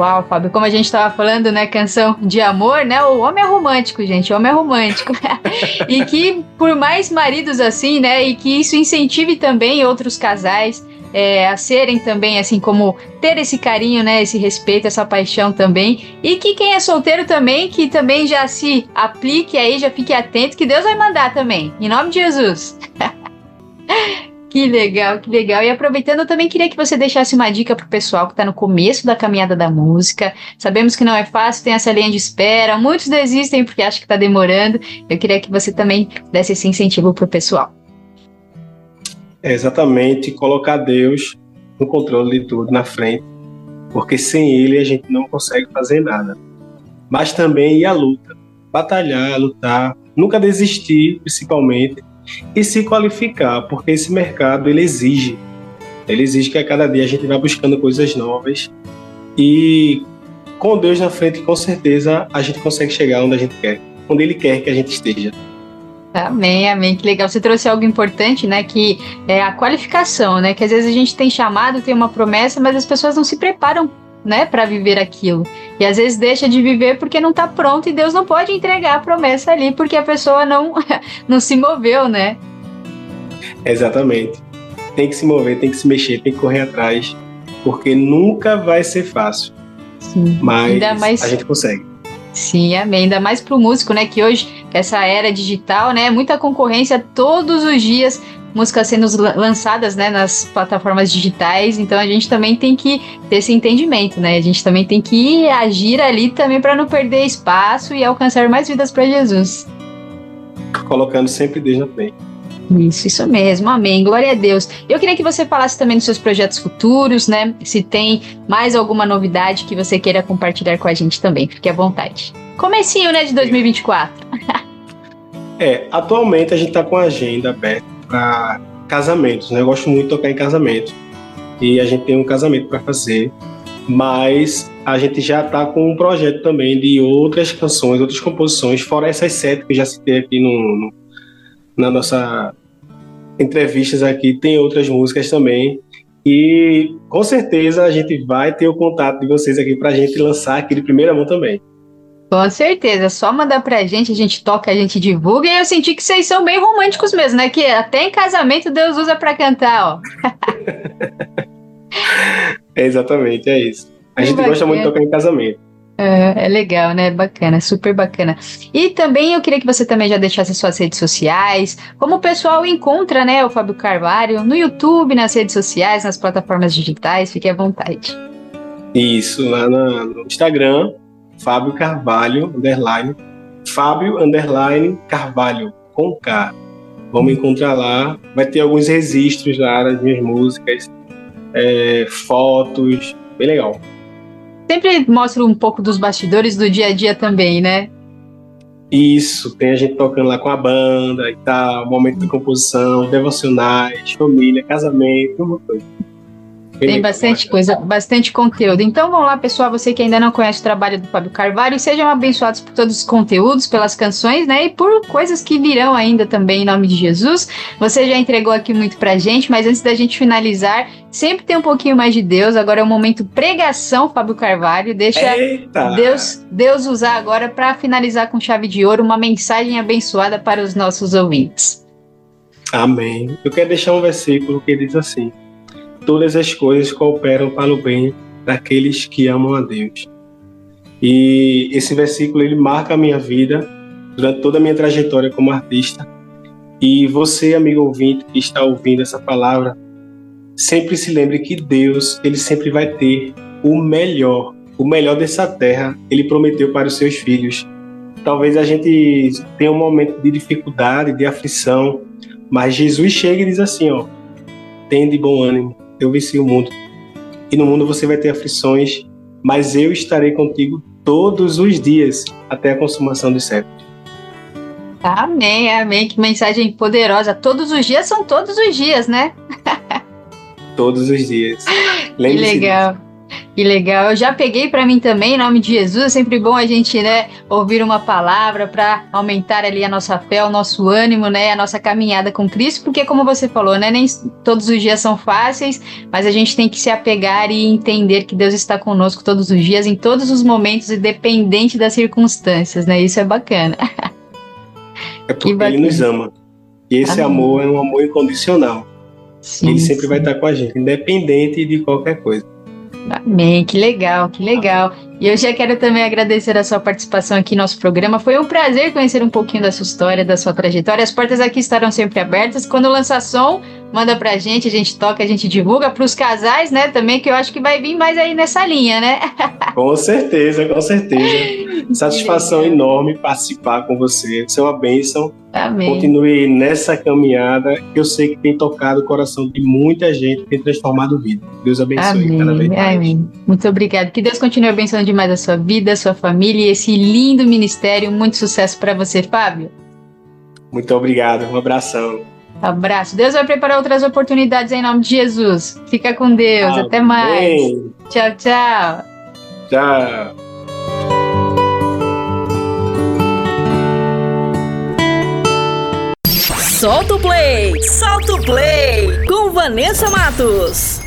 Uau, Fábio, como a gente estava falando, né, canção de amor, né? O homem é romântico, gente, o homem é romântico. [laughs] e que por mais maridos assim, né, e que isso incentive também outros casais é, a serem também, assim como ter esse carinho, né, esse respeito, essa paixão também. E que quem é solteiro também, que também já se aplique aí, já fique atento, que Deus vai mandar também, em nome de Jesus. Que legal, que legal. E aproveitando, eu também queria que você deixasse uma dica pro pessoal que está no começo da caminhada da música. Sabemos que não é fácil, tem essa linha de espera, muitos desistem porque acham que está demorando. Eu queria que você também desse esse incentivo pro pessoal.
É exatamente colocar Deus no controle de tudo, na frente, porque sem Ele a gente não consegue fazer nada. Mas também ir à luta, batalhar, lutar, nunca desistir, principalmente, e se qualificar, porque esse mercado ele exige. Ele exige que a cada dia a gente vá buscando coisas novas e com Deus na frente, com certeza a gente consegue chegar onde a gente quer, onde Ele quer que a gente esteja.
Amém, amém. Que legal. Você trouxe algo importante, né? Que é a qualificação, né? Que às vezes a gente tem chamado, tem uma promessa, mas as pessoas não se preparam, né, para viver aquilo. E às vezes deixa de viver porque não está pronto e Deus não pode entregar a promessa ali porque a pessoa não [laughs] não se moveu, né?
Exatamente. Tem que se mover, tem que se mexer, tem que correr atrás, porque nunca vai ser fácil.
Sim.
Mas mais... a gente consegue.
Sim, amém. Ainda mais para o músico, né? Que hoje, essa era digital, né? Muita concorrência todos os dias músicas sendo lançadas né, nas plataformas digitais, então a gente também tem que ter esse entendimento, né? A gente também tem que agir ali também para não perder espaço e alcançar mais vidas para Jesus.
Colocando sempre Deus na frente.
Isso, isso mesmo, amém. Glória a Deus. Eu queria que você falasse também dos seus projetos futuros, né? Se tem mais alguma novidade que você queira compartilhar com a gente também, fique à vontade. Comecinho, né, de 2024.
é, atualmente a gente está com a agenda aberta para casamentos, né? Eu gosto muito de tocar em casamento. E a gente tem um casamento para fazer, mas a gente já está com um projeto também de outras canções, outras composições, fora essas sete que eu já citei aqui no, no na nossa entrevistas aqui, tem outras músicas também. E com certeza a gente vai ter o contato de vocês aqui para a gente lançar aqui de primeira mão também.
Com certeza, só mandar pra gente, a gente toca, a gente divulga. E eu senti que vocês são bem românticos mesmo, né? Que até em casamento Deus usa pra cantar, ó. [laughs]
é exatamente, é isso. A que gente bacana. gosta muito de tocar em casamento.
É, é legal, né? Bacana, super bacana. E também eu queria que você também já deixasse suas redes sociais, como o pessoal encontra, né, o Fábio Carvalho no YouTube, nas redes sociais, nas plataformas digitais, fique à vontade.
Isso, lá no Instagram, Fábio Carvalho, underline, Fábio, underline, Carvalho, com K. Vamos encontrar lá, vai ter alguns registros lá das minhas músicas, é, fotos, bem legal.
Sempre mostra um pouco dos bastidores do dia a dia também, né?
Isso, tem a gente tocando lá com a banda e tal, momento de composição, devocionais, família, casamento, uma coisa.
Tem bastante coisa, bastante conteúdo. Então vamos lá, pessoal, você que ainda não conhece o trabalho do Fábio Carvalho, sejam abençoados por todos os conteúdos, pelas canções, né? E por coisas que virão ainda também em nome de Jesus. Você já entregou aqui muito pra gente, mas antes da gente finalizar, sempre tem um pouquinho mais de Deus. Agora é o momento pregação, Fábio Carvalho. Deixa Deus, Deus usar agora para finalizar com chave de ouro uma mensagem abençoada para os nossos ouvintes.
Amém. Eu quero deixar um versículo que diz assim: todas as coisas cooperam para o bem daqueles que amam a Deus. E esse versículo ele marca a minha vida durante toda a minha trajetória como artista. E você, amigo ouvinte, que está ouvindo essa palavra, sempre se lembre que Deus, ele sempre vai ter o melhor, o melhor dessa terra, ele prometeu para os seus filhos. Talvez a gente tenha um momento de dificuldade, de aflição, mas Jesus chega e diz assim, ó: "Tende bom ânimo, eu venci o mundo. E no mundo você vai ter aflições, mas eu estarei contigo todos os dias até a consumação dos séculos.
Amém, amém. Que mensagem poderosa. Todos os dias são todos os dias, né?
todos os dias. [laughs]
Que legal. Que legal. Eu já peguei para mim também, em nome de Jesus. É sempre bom a gente, né, ouvir uma palavra para aumentar ali a nossa fé, o nosso ânimo, né, a nossa caminhada com Cristo, porque como você falou, né, nem todos os dias são fáceis, mas a gente tem que se apegar e entender que Deus está conosco todos os dias, em todos os momentos, independente das circunstâncias, né? Isso é bacana.
É porque ele nos ama. E esse Amém. amor é um amor incondicional. Sim, ele sempre sim. vai estar com a gente, independente de qualquer coisa.
Amém, que legal, que legal. E eu já quero também agradecer a sua participação aqui no nosso programa. Foi um prazer conhecer um pouquinho da sua história, da sua trajetória. As portas aqui estarão sempre abertas. Quando lançar som, manda pra gente, a gente toca, a gente divulga para os casais, né? Também, que eu acho que vai vir mais aí nessa linha, né? [laughs]
Com certeza, com certeza. Satisfação enorme participar com você. Isso é uma bênção.
Amém.
Continue nessa caminhada que eu sei que tem tocado o coração de muita gente, tem transformado vida. Deus abençoe
Amém.
cada vez mais.
Amém. Muito obrigado. Que Deus continue abençoando demais a sua vida, a sua família e esse lindo ministério. Muito sucesso para você, Fábio.
Muito obrigado. Um abração.
Abraço. Deus vai preparar outras oportunidades em nome de Jesus. Fica com Deus. Amém. Até mais. Tchau, tchau.
Tchau.
Solta o play! Solta o play! Com Vanessa Matos.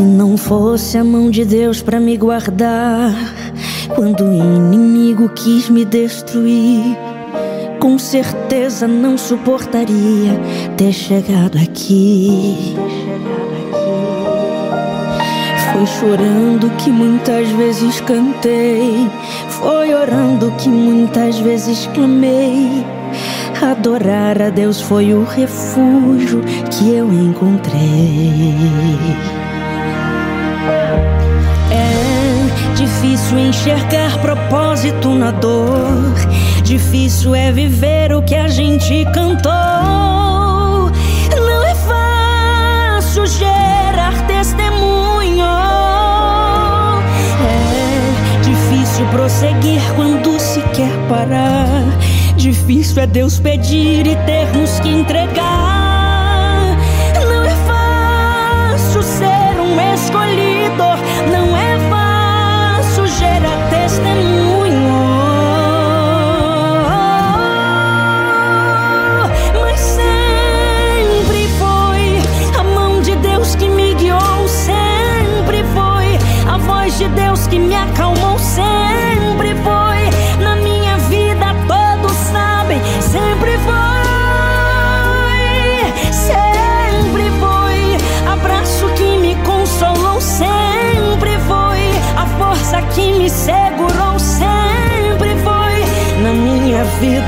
Se não fosse a mão de Deus para me guardar, quando o inimigo quis me destruir, com certeza não suportaria ter chegado aqui. Foi chorando que muitas vezes cantei, foi orando que muitas vezes clamei. Adorar a Deus foi o refúgio que eu encontrei. Difícil enxergar propósito na dor. Difícil é viver o que a gente cantou. Não é fácil gerar testemunho. É difícil prosseguir quando se quer parar. Difícil é Deus pedir e termos que entregar.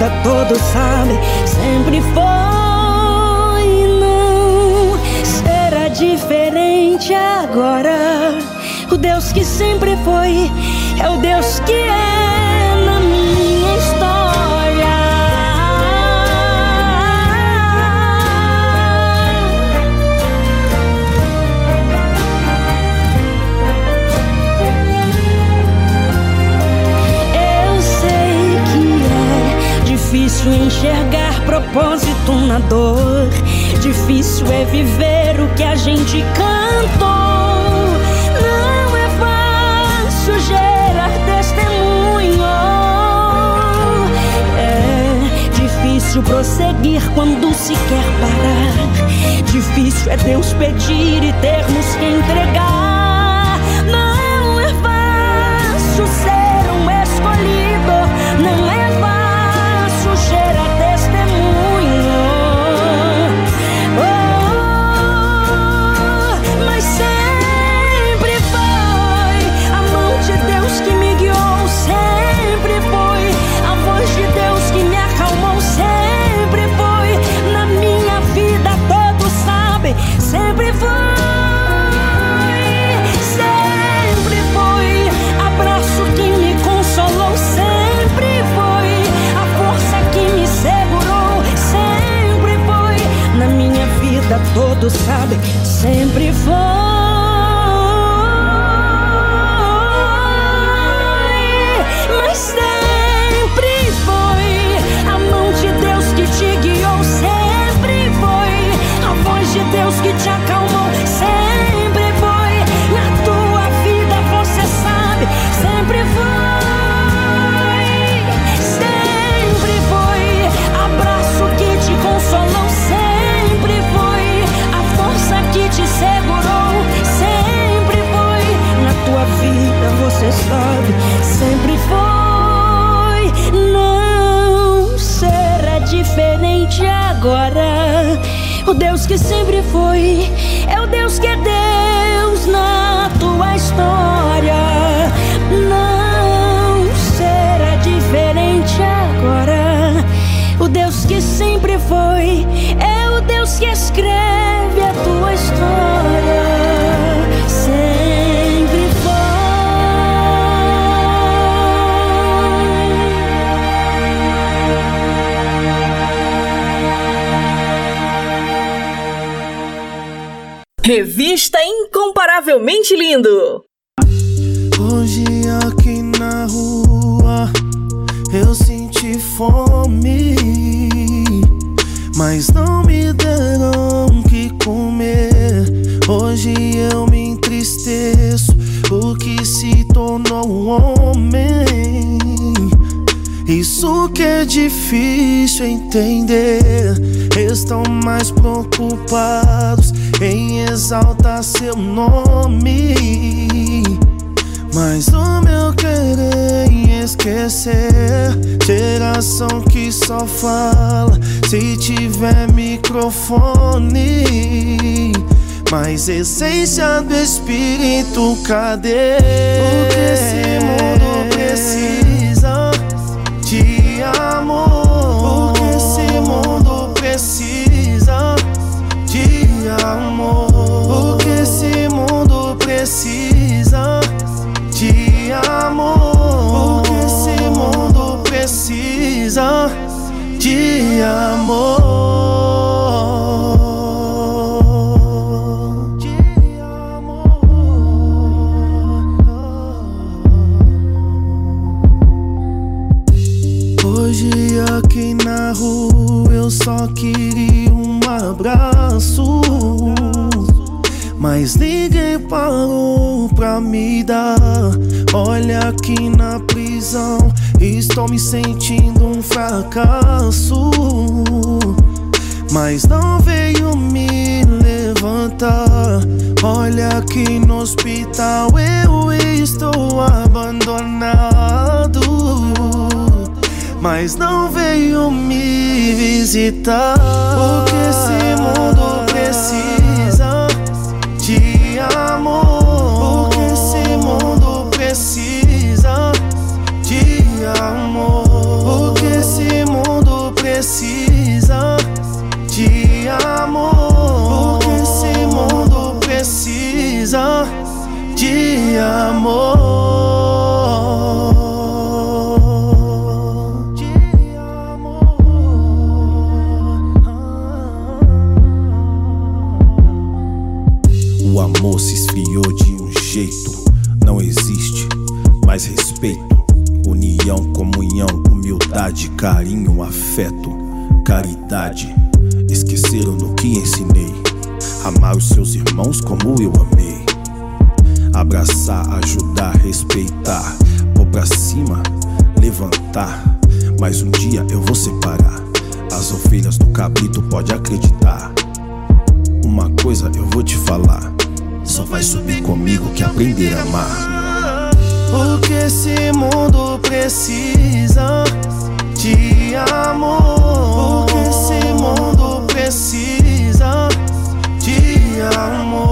Vida, sabem. Sempre foi, não será diferente agora. O Deus que sempre foi é o Deus que é propósito na dor. Difícil é viver o que a gente cantou. Não é fácil gerar testemunho. É difícil prosseguir quando se quer parar. Difícil é Deus pedir e termos que entregar. sabe, sempre agora. O Deus que sempre foi é o Deus que é Deus
Lindo.
Hoje aqui na rua eu senti fome, mas não me deram o que comer. Hoje eu me entristeço porque se tornou homem. Isso que é difícil entender. Estão mais preocupados em exaltar seu nome. Mas o meu querer em esquecer Geração que só fala se tiver microfone. Mas essência do espírito, cadê? O que esse mundo precisa? De amor. O que esse mundo precisa? De amor. O que esse mundo precisa precisa de amor. De Hoje aqui na rua eu só queria um abraço. Mas ninguém parou pra me dar. Olha aqui na prisão, estou me sentindo um fracasso. Mas não veio me levantar. Olha aqui no hospital, eu estou abandonado. Mas não veio me visitar. O que esse mundo precisa? Precisa de amor. O amor
se esfriou de um jeito, não existe mais respeito. União, comunhão, humildade, carinho, afeto, caridade. Esqueceram no que ensinei. Amar os seus irmãos como eu amei. Abraçar, ajudar, respeitar. Pôr pra cima, levantar. Mas um dia eu vou separar as ovelhas do cabrito, pode acreditar. Uma coisa eu vou te falar. Só vai subir comigo que aprender a amar.
O que esse mundo precisa de amor. O que esse mundo precisa amor.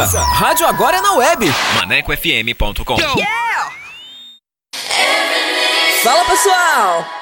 Rádio agora é na web. ManecoFM.com.
Yeah! Fala pessoal!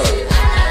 Yo.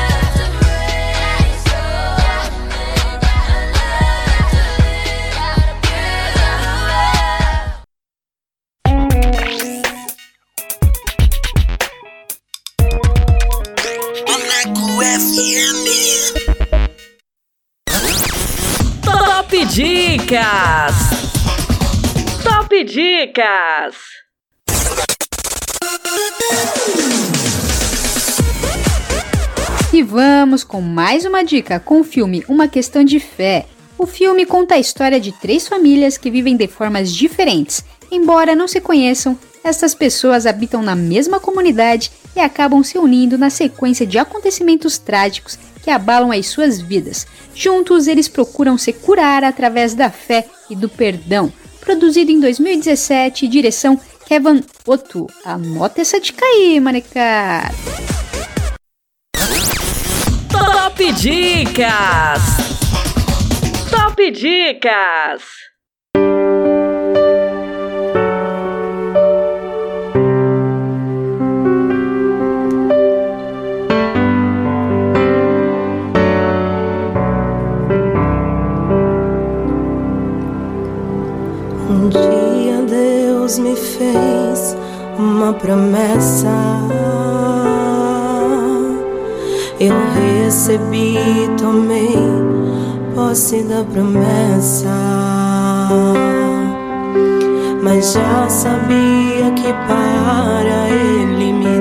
Dicas! Top Dicas!
E vamos com mais uma dica com o filme Uma Questão de Fé. O filme conta a história de três famílias que vivem de formas diferentes. Embora não se conheçam, estas pessoas habitam na mesma comunidade e acabam se unindo na sequência de acontecimentos trágicos que abalam as suas vidas. Juntos, eles procuram se curar através da fé e do perdão. Produzido em 2017, direção Kevin Otto. Anota essa dica aí, manecada.
Top Dicas! Top Dicas!
Dia Deus me fez uma promessa. Eu recebi, tomei posse da promessa. Mas já sabia que para Ele me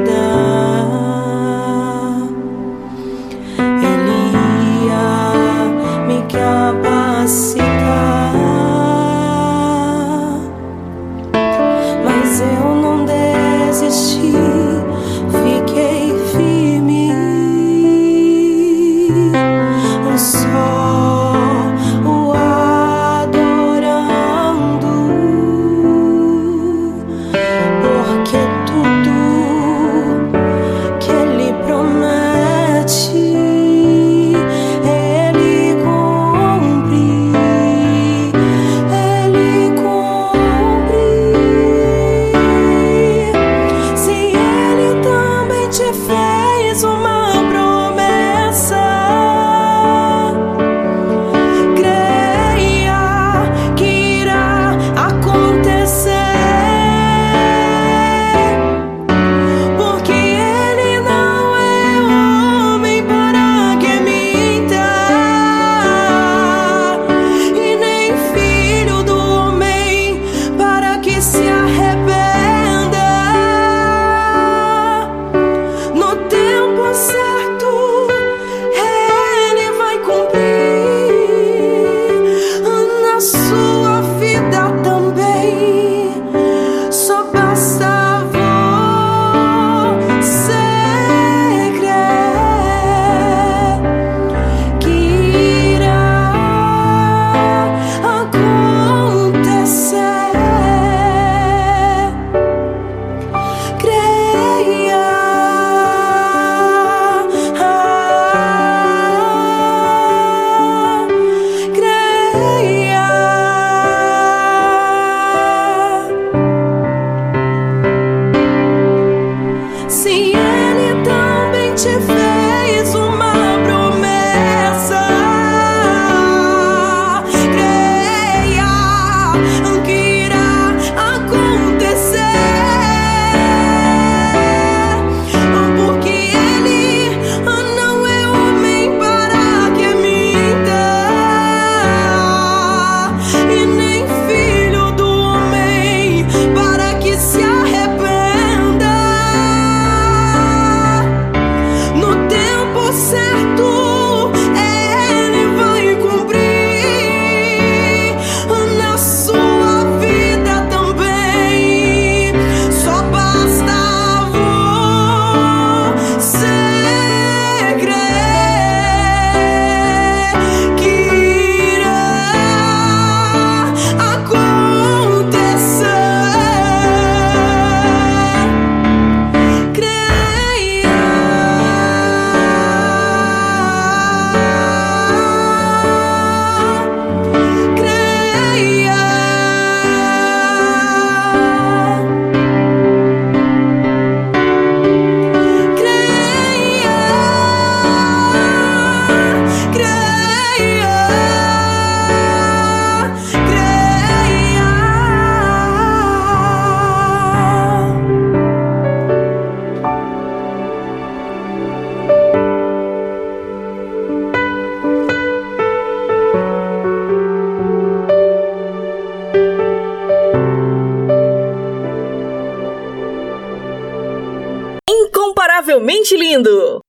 Incomparavelmente lindo.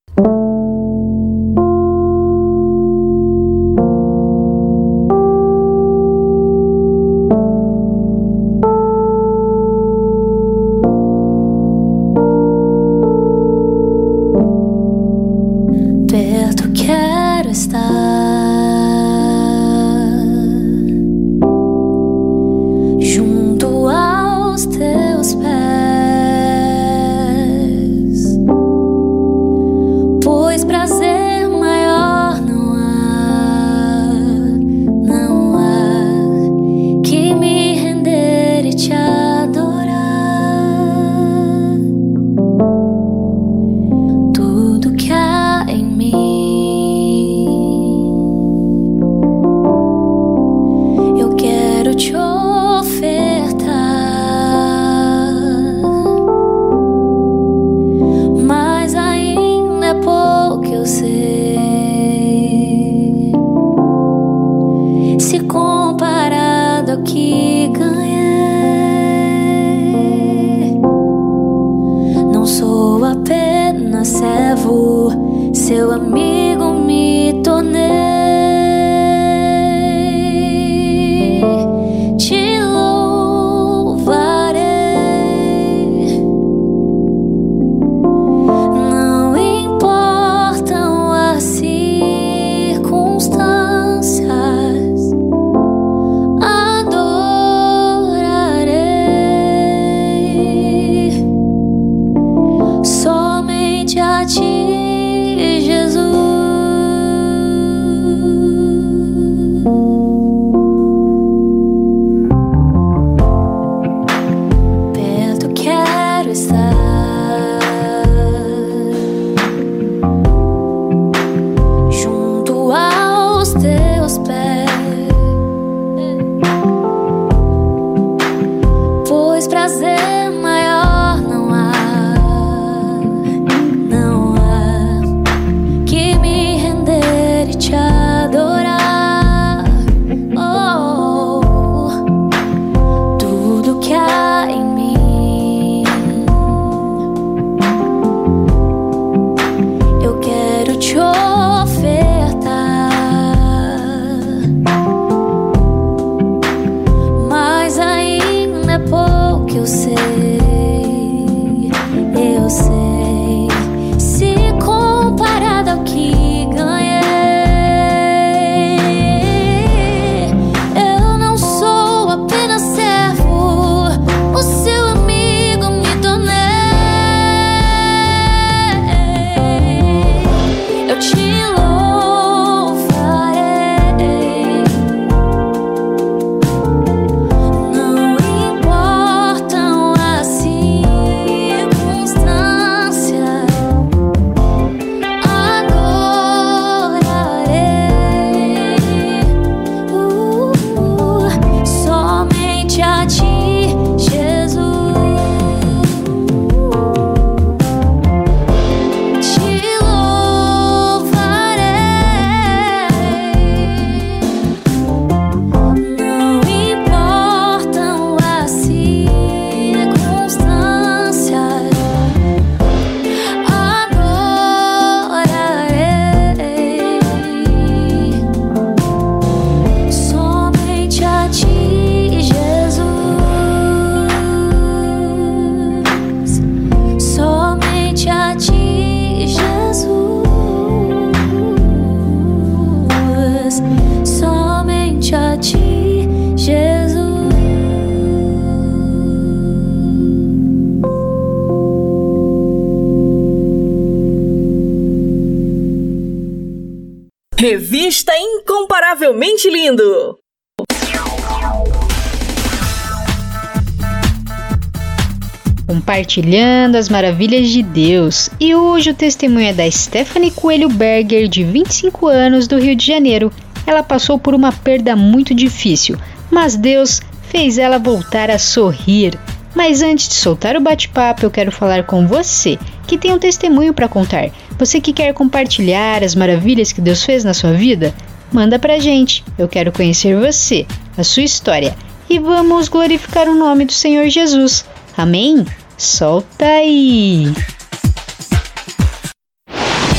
Compartilhando as maravilhas de Deus. E hoje o testemunho é da Stephanie Coelho Berger, de 25 anos, do Rio de Janeiro. Ela passou por uma perda muito difícil, mas Deus fez ela voltar a sorrir. Mas antes de soltar o bate-papo, eu quero falar com você que tem um testemunho para contar. Você que quer compartilhar as maravilhas que Deus fez na sua vida? Manda pra gente. Eu quero conhecer você, a sua história. E vamos glorificar o nome do Senhor Jesus. Amém? Solta aí!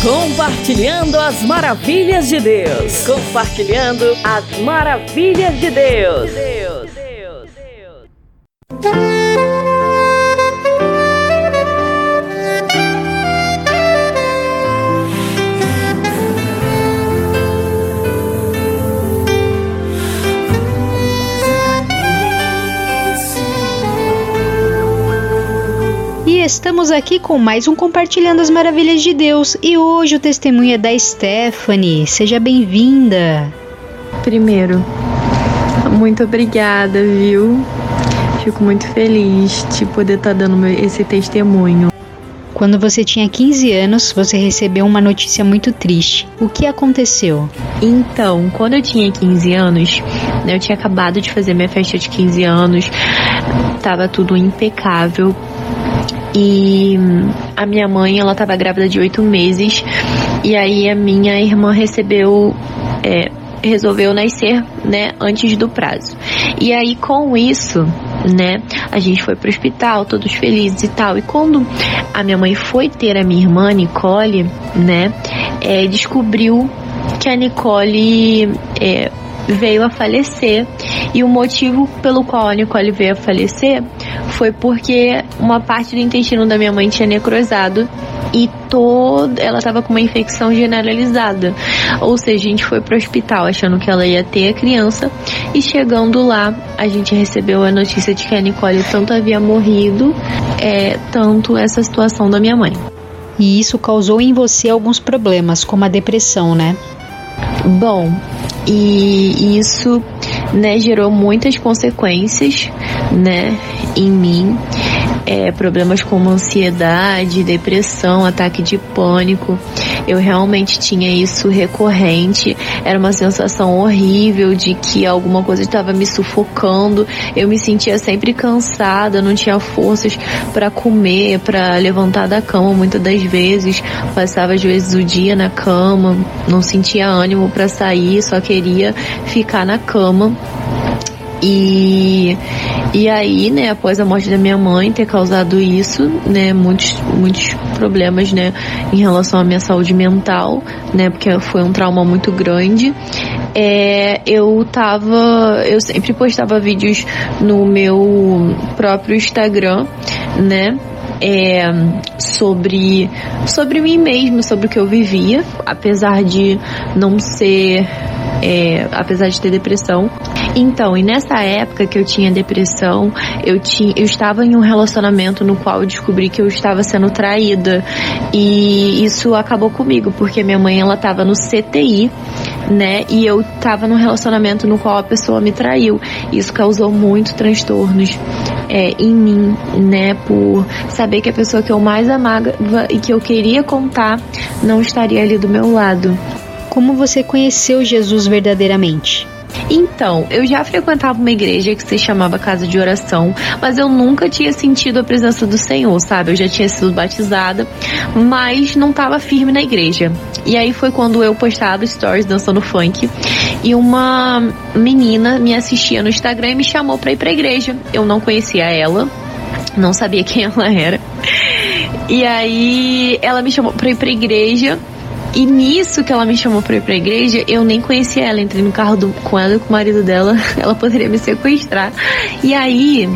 Compartilhando as maravilhas de Deus. Compartilhando as maravilhas de Deus. Deus, Deus, Deus.
Estamos aqui com mais um Compartilhando as Maravilhas de Deus e hoje o testemunho é da Stephanie. Seja bem-vinda.
Primeiro, muito obrigada, viu? Fico muito feliz de poder estar tá dando esse testemunho.
Quando você tinha 15 anos, você recebeu uma notícia muito triste. O que aconteceu?
Então, quando eu tinha 15 anos, eu tinha acabado de fazer minha festa de 15 anos, tava tudo impecável. E a minha mãe, ela estava grávida de oito meses. E aí a minha irmã recebeu. É, resolveu nascer, né, antes do prazo. E aí com isso, né, a gente foi pro hospital, todos felizes e tal. E quando a minha mãe foi ter a minha irmã Nicole, né, é, descobriu que a Nicole é, veio a falecer. E o motivo pelo qual a Nicole veio a falecer foi porque uma parte do intestino da minha mãe tinha necrosado e toda ela estava com uma infecção generalizada. Ou seja, a gente foi pro hospital achando que ela ia ter a criança e chegando lá, a gente recebeu a notícia de que a Nicole tanto havia morrido, é, tanto essa situação da minha mãe.
E isso causou em você alguns problemas, como a depressão, né?
Bom, e isso né, gerou muitas consequências né, em mim é, problemas como ansiedade, depressão, ataque de pânico. Eu realmente tinha isso recorrente. Era uma sensação horrível de que alguma coisa estava me sufocando. Eu me sentia sempre cansada, não tinha forças para comer, para levantar da cama muitas das vezes. Passava às vezes o dia na cama, não sentia ânimo para sair, só queria ficar na cama. E, e aí, né, após a morte da minha mãe ter causado isso, né, muitos, muitos problemas, né, em relação à minha saúde mental, né, porque foi um trauma muito grande. É, eu tava, eu sempre postava vídeos no meu próprio Instagram, né, é, sobre sobre mim mesmo, sobre o que eu vivia, apesar de não ser é, apesar de ter depressão. Então, e nessa época que eu tinha depressão, eu, tinha, eu estava em um relacionamento no qual eu descobri que eu estava sendo traída. E isso acabou comigo, porque minha mãe ela estava no CTI, né? E eu estava num relacionamento no qual a pessoa me traiu. Isso causou muitos transtornos é, em mim, né? Por saber que a pessoa que eu mais amava e que eu queria contar não estaria ali do meu lado.
Como você conheceu Jesus verdadeiramente?
Então, eu já frequentava uma igreja que se chamava Casa de Oração, mas eu nunca tinha sentido a presença do Senhor, sabe? Eu já tinha sido batizada, mas não estava firme na igreja. E aí foi quando eu postava stories dançando funk e uma menina me assistia no Instagram e me chamou para ir para a igreja. Eu não conhecia ela, não sabia quem ela era. E aí ela me chamou para ir para a igreja e nisso que ela me chamou pra ir pra igreja, eu nem conhecia ela. Entrei no carro do, com ela e com o marido dela. [laughs] Ela poderia me sequestrar. E aí,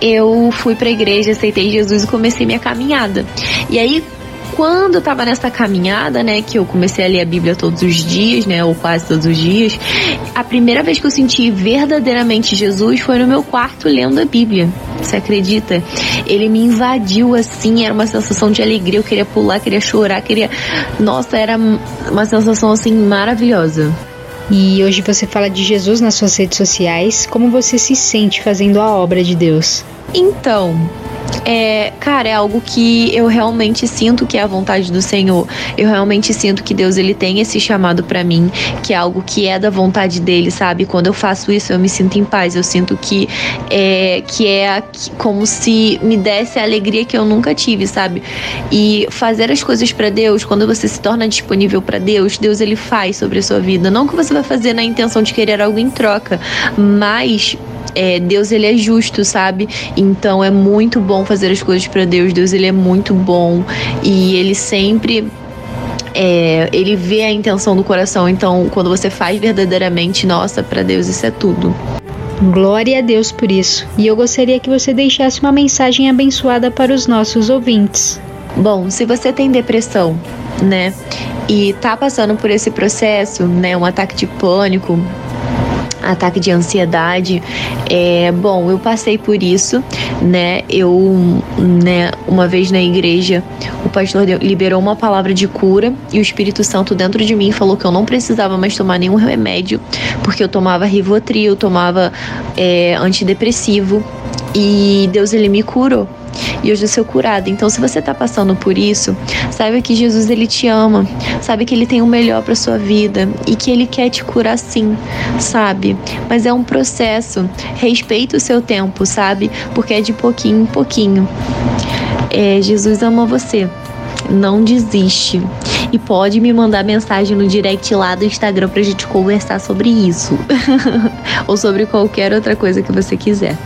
eu fui pra igreja, aceitei Jesus e comecei minha caminhada. E aí, quando eu tava nessa caminhada, né, que eu comecei a ler a Bíblia todos os dias, né, ou quase todos os dias, a primeira vez que eu senti verdadeiramente Jesus foi no meu quarto lendo a Bíblia. Você acredita? Ele me invadiu assim, era uma sensação de alegria, eu queria pular, queria chorar, queria. Nossa, era uma sensação assim maravilhosa.
E hoje você fala de Jesus nas suas redes sociais. Como você se sente fazendo a obra de Deus?
Então, é, cara, é algo que eu realmente sinto que é a vontade do Senhor. Eu realmente sinto que Deus ele tem esse chamado para mim, que é algo que é da vontade dele, sabe? Quando eu faço isso, eu me sinto em paz. Eu sinto que é que é como se me desse a alegria que eu nunca tive, sabe? E fazer as coisas para Deus, quando você se torna disponível para Deus, Deus ele faz sobre a sua vida. Não que você vai fazer na intenção de querer algo em troca, mas é, Deus ele é justo, sabe? Então é muito bom fazer as coisas para Deus. Deus ele é muito bom e ele sempre é, ele vê a intenção do coração. Então, quando você faz verdadeiramente, nossa, para Deus isso é tudo.
Glória a Deus por isso. E eu gostaria que você deixasse uma mensagem abençoada para os nossos ouvintes.
Bom, se você tem depressão, né, e tá passando por esse processo, né, um ataque de pânico, ataque de ansiedade. É, bom, eu passei por isso, né? Eu, né, uma vez na igreja, o pastor liberou uma palavra de cura e o Espírito Santo dentro de mim falou que eu não precisava mais tomar nenhum remédio, porque eu tomava Rivotril, tomava é, antidepressivo e Deus ele me curou e hoje eu sou curada. Então, se você está passando por isso, saiba que Jesus ele te ama, sabe que ele tem o melhor para sua vida e que ele quer te curar sim, sabe? Mas é um processo. Respeita o seu tempo, sabe? Porque é de pouquinho em pouquinho. É, Jesus ama você. Não desiste. E pode me mandar mensagem no direct lá do Instagram pra gente conversar sobre isso. [laughs] Ou sobre qualquer outra coisa que você quiser.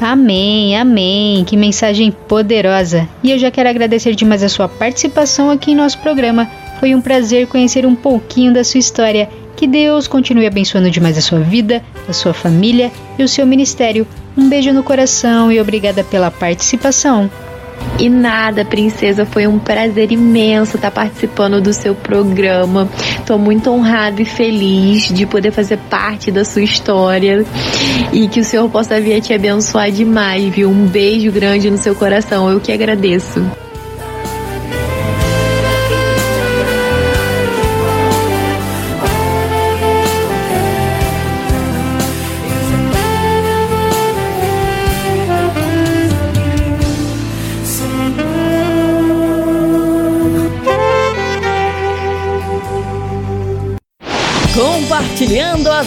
Amém, amém. Que mensagem poderosa. E eu já quero agradecer demais a sua participação aqui em nosso programa. Foi um prazer conhecer um pouquinho da sua história. Que Deus continue abençoando demais a sua vida, a sua família e o seu ministério. Um beijo no coração e obrigada pela participação.
E nada, princesa, foi um prazer imenso estar participando do seu programa. Tô muito honrada e feliz de poder fazer parte da sua história e que o Senhor possa vir te abençoar demais, viu? Um beijo grande no seu coração. Eu que agradeço.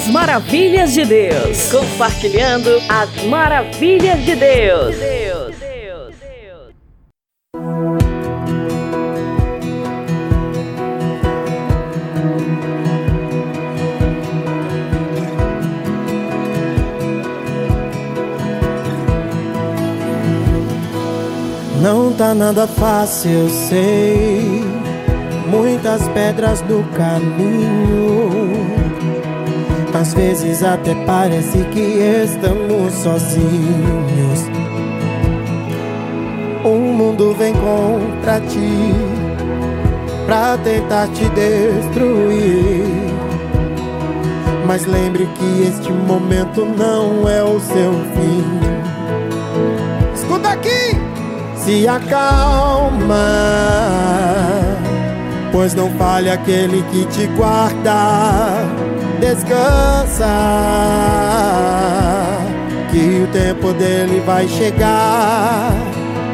Maravilhas de Deus. Compartilhando as maravilhas de Deus.
Não tá nada fácil, eu sei. Muitas pedras no caminho. Às vezes até parece que estamos sozinhos. O mundo vem contra ti pra tentar te destruir. Mas lembre que este momento não é o seu fim. Escuta aqui! Se acalma, pois não fale aquele que te guarda descansa, que o tempo dele vai chegar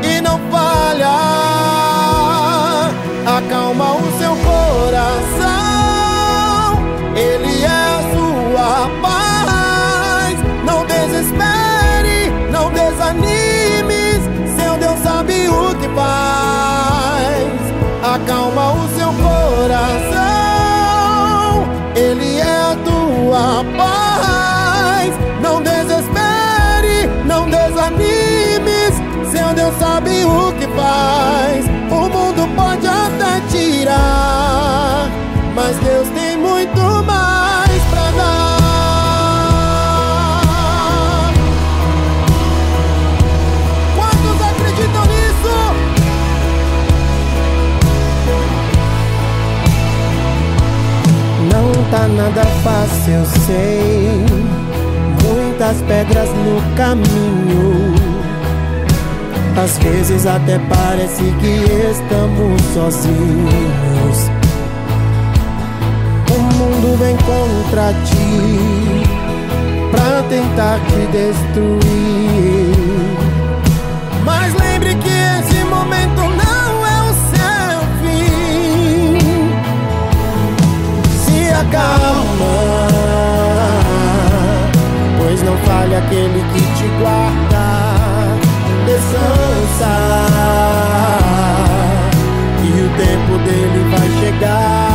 e não falha. Acalma o seu coração, ele é a sua paz. Não desespere, não desanime, seu Deus sabe o que faz. Acalma o seu coração, tá nada fácil, eu sei. Muitas pedras no caminho. Às vezes até parece que estamos sozinhos. O mundo vem contra ti pra tentar te destruir. Se acalma, pois não falha aquele que te guarda. Descansa, e o tempo dele vai chegar.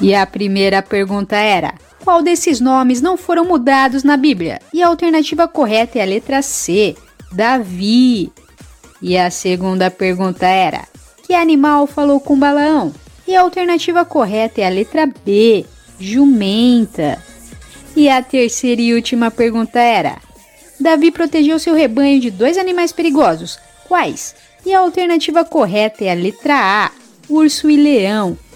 E a primeira pergunta era: qual desses nomes não foram mudados na Bíblia? E a alternativa correta é a letra C, Davi. E a segunda pergunta era: que animal falou com Balaão? E a alternativa correta é a letra B, jumenta. E a terceira e última pergunta era: Davi protegeu seu rebanho de dois animais perigosos. Quais? E a alternativa correta é a letra A, urso e leão.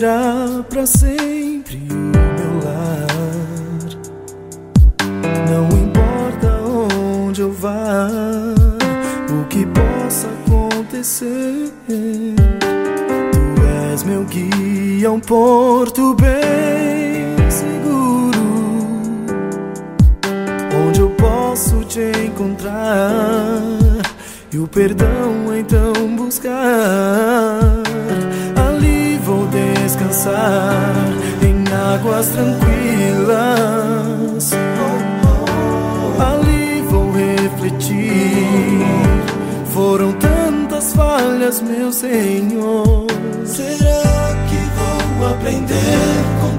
Será para sempre o meu lar. Não importa onde eu vá, o que possa acontecer. Tu és meu guia, um porto bem seguro, onde eu posso te encontrar e o perdão então buscar. Descansar em águas tranquilas. Ali vou refletir. Foram tantas falhas, meu Senhor. Será que vou aprender com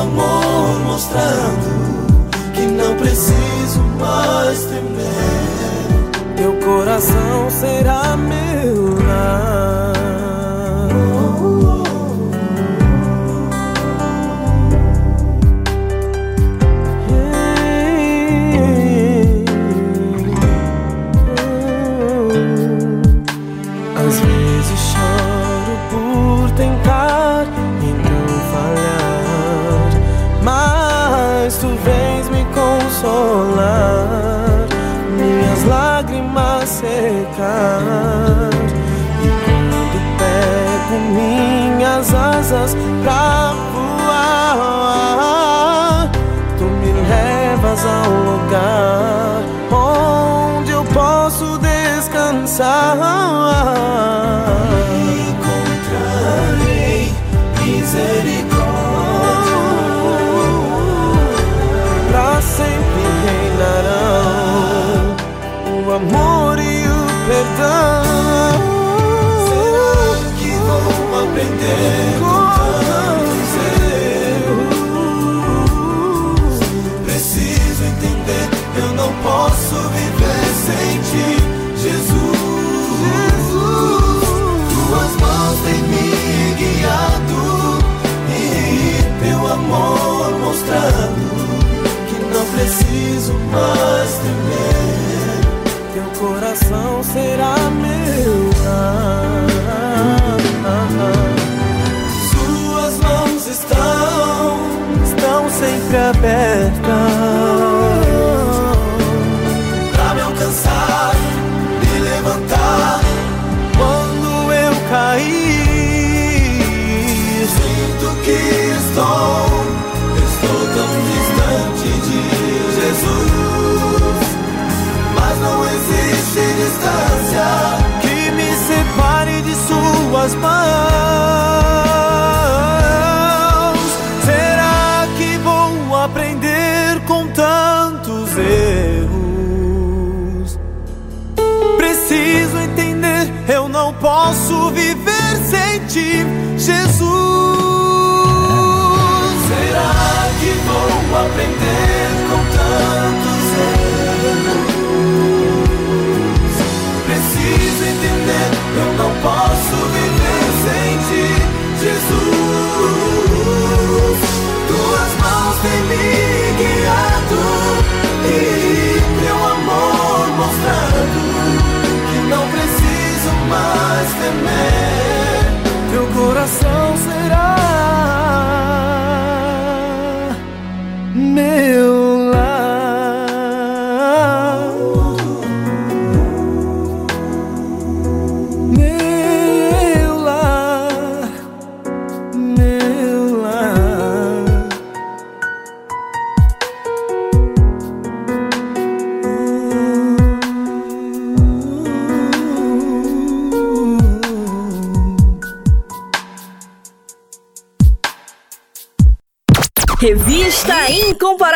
amor mostrando que não preciso mais
temer. Teu coração será meu lar. E quando pego minhas asas pra voar, tu me levas a um lugar onde eu posso descansar. Será que vou aprender com tantos erros? Preciso entender, eu não posso viver sem ti, Jesus. Tuas mãos têm me guiado e teu amor mostrado que não preciso mais temer. Coração será meu lar. Suas mãos estão, estão sempre abertas distância que me separe de suas mãos. Será que vou aprender com tantos erros? Preciso entender, eu não posso viver sem ti, Jesus. Será que vou aprender coração será meu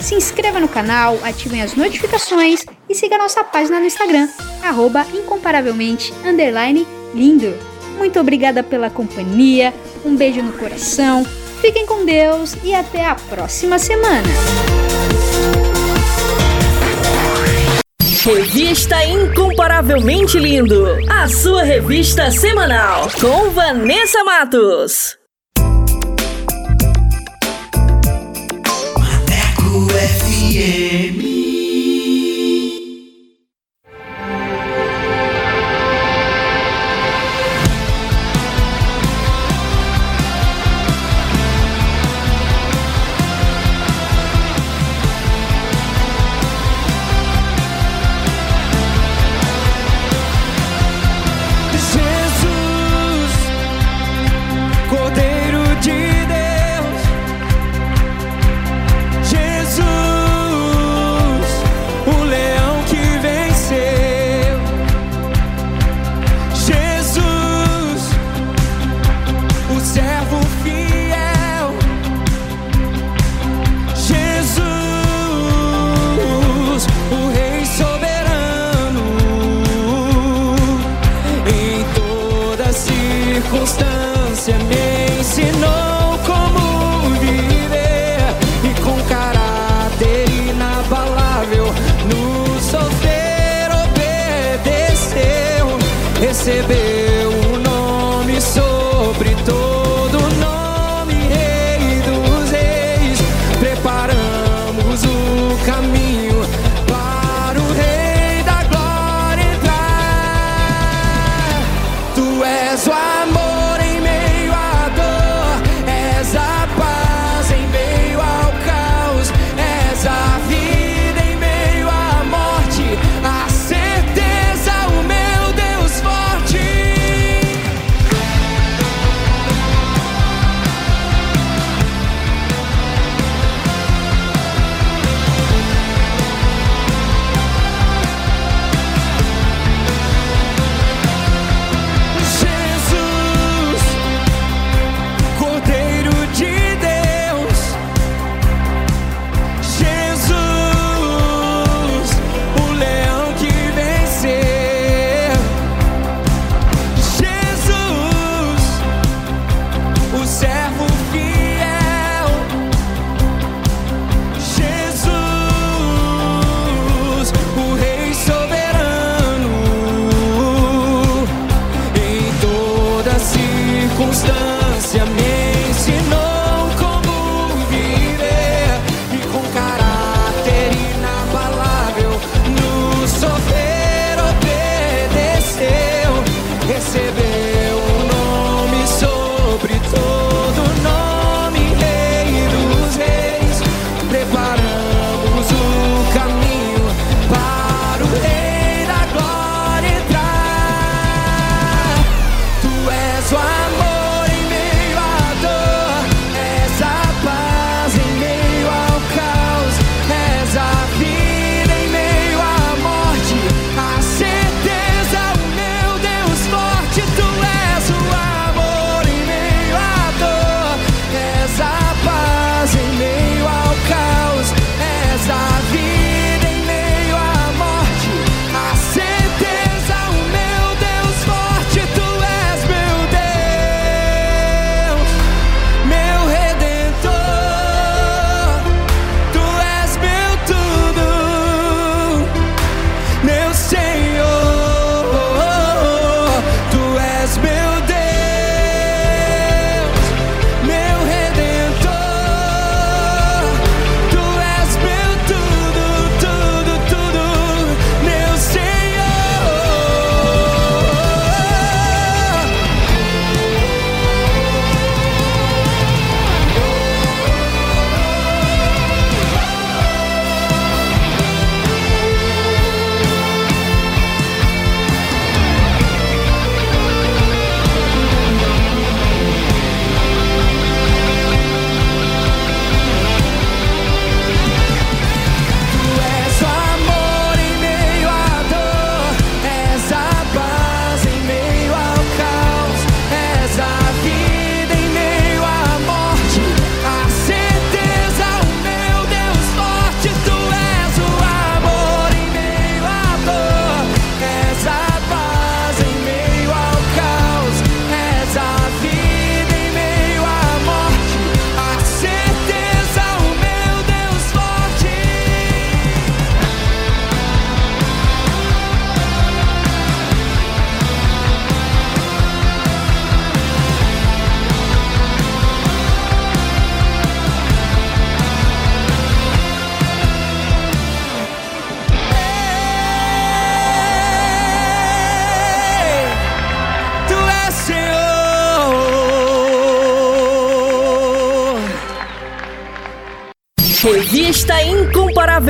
Se inscreva no canal, ativem as notificações e siga nossa página no Instagram, arroba incomparavelmente lindo. Muito obrigada pela companhia, um beijo no coração, fiquem com Deus e até a próxima semana.
Revista Incomparavelmente Lindo. A sua revista semanal. Com Vanessa Matos.
FM.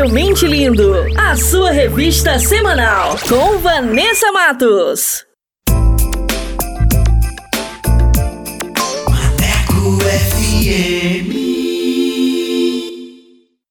Incomparavelmente Lindo. A sua revista semanal. Com Vanessa Matos.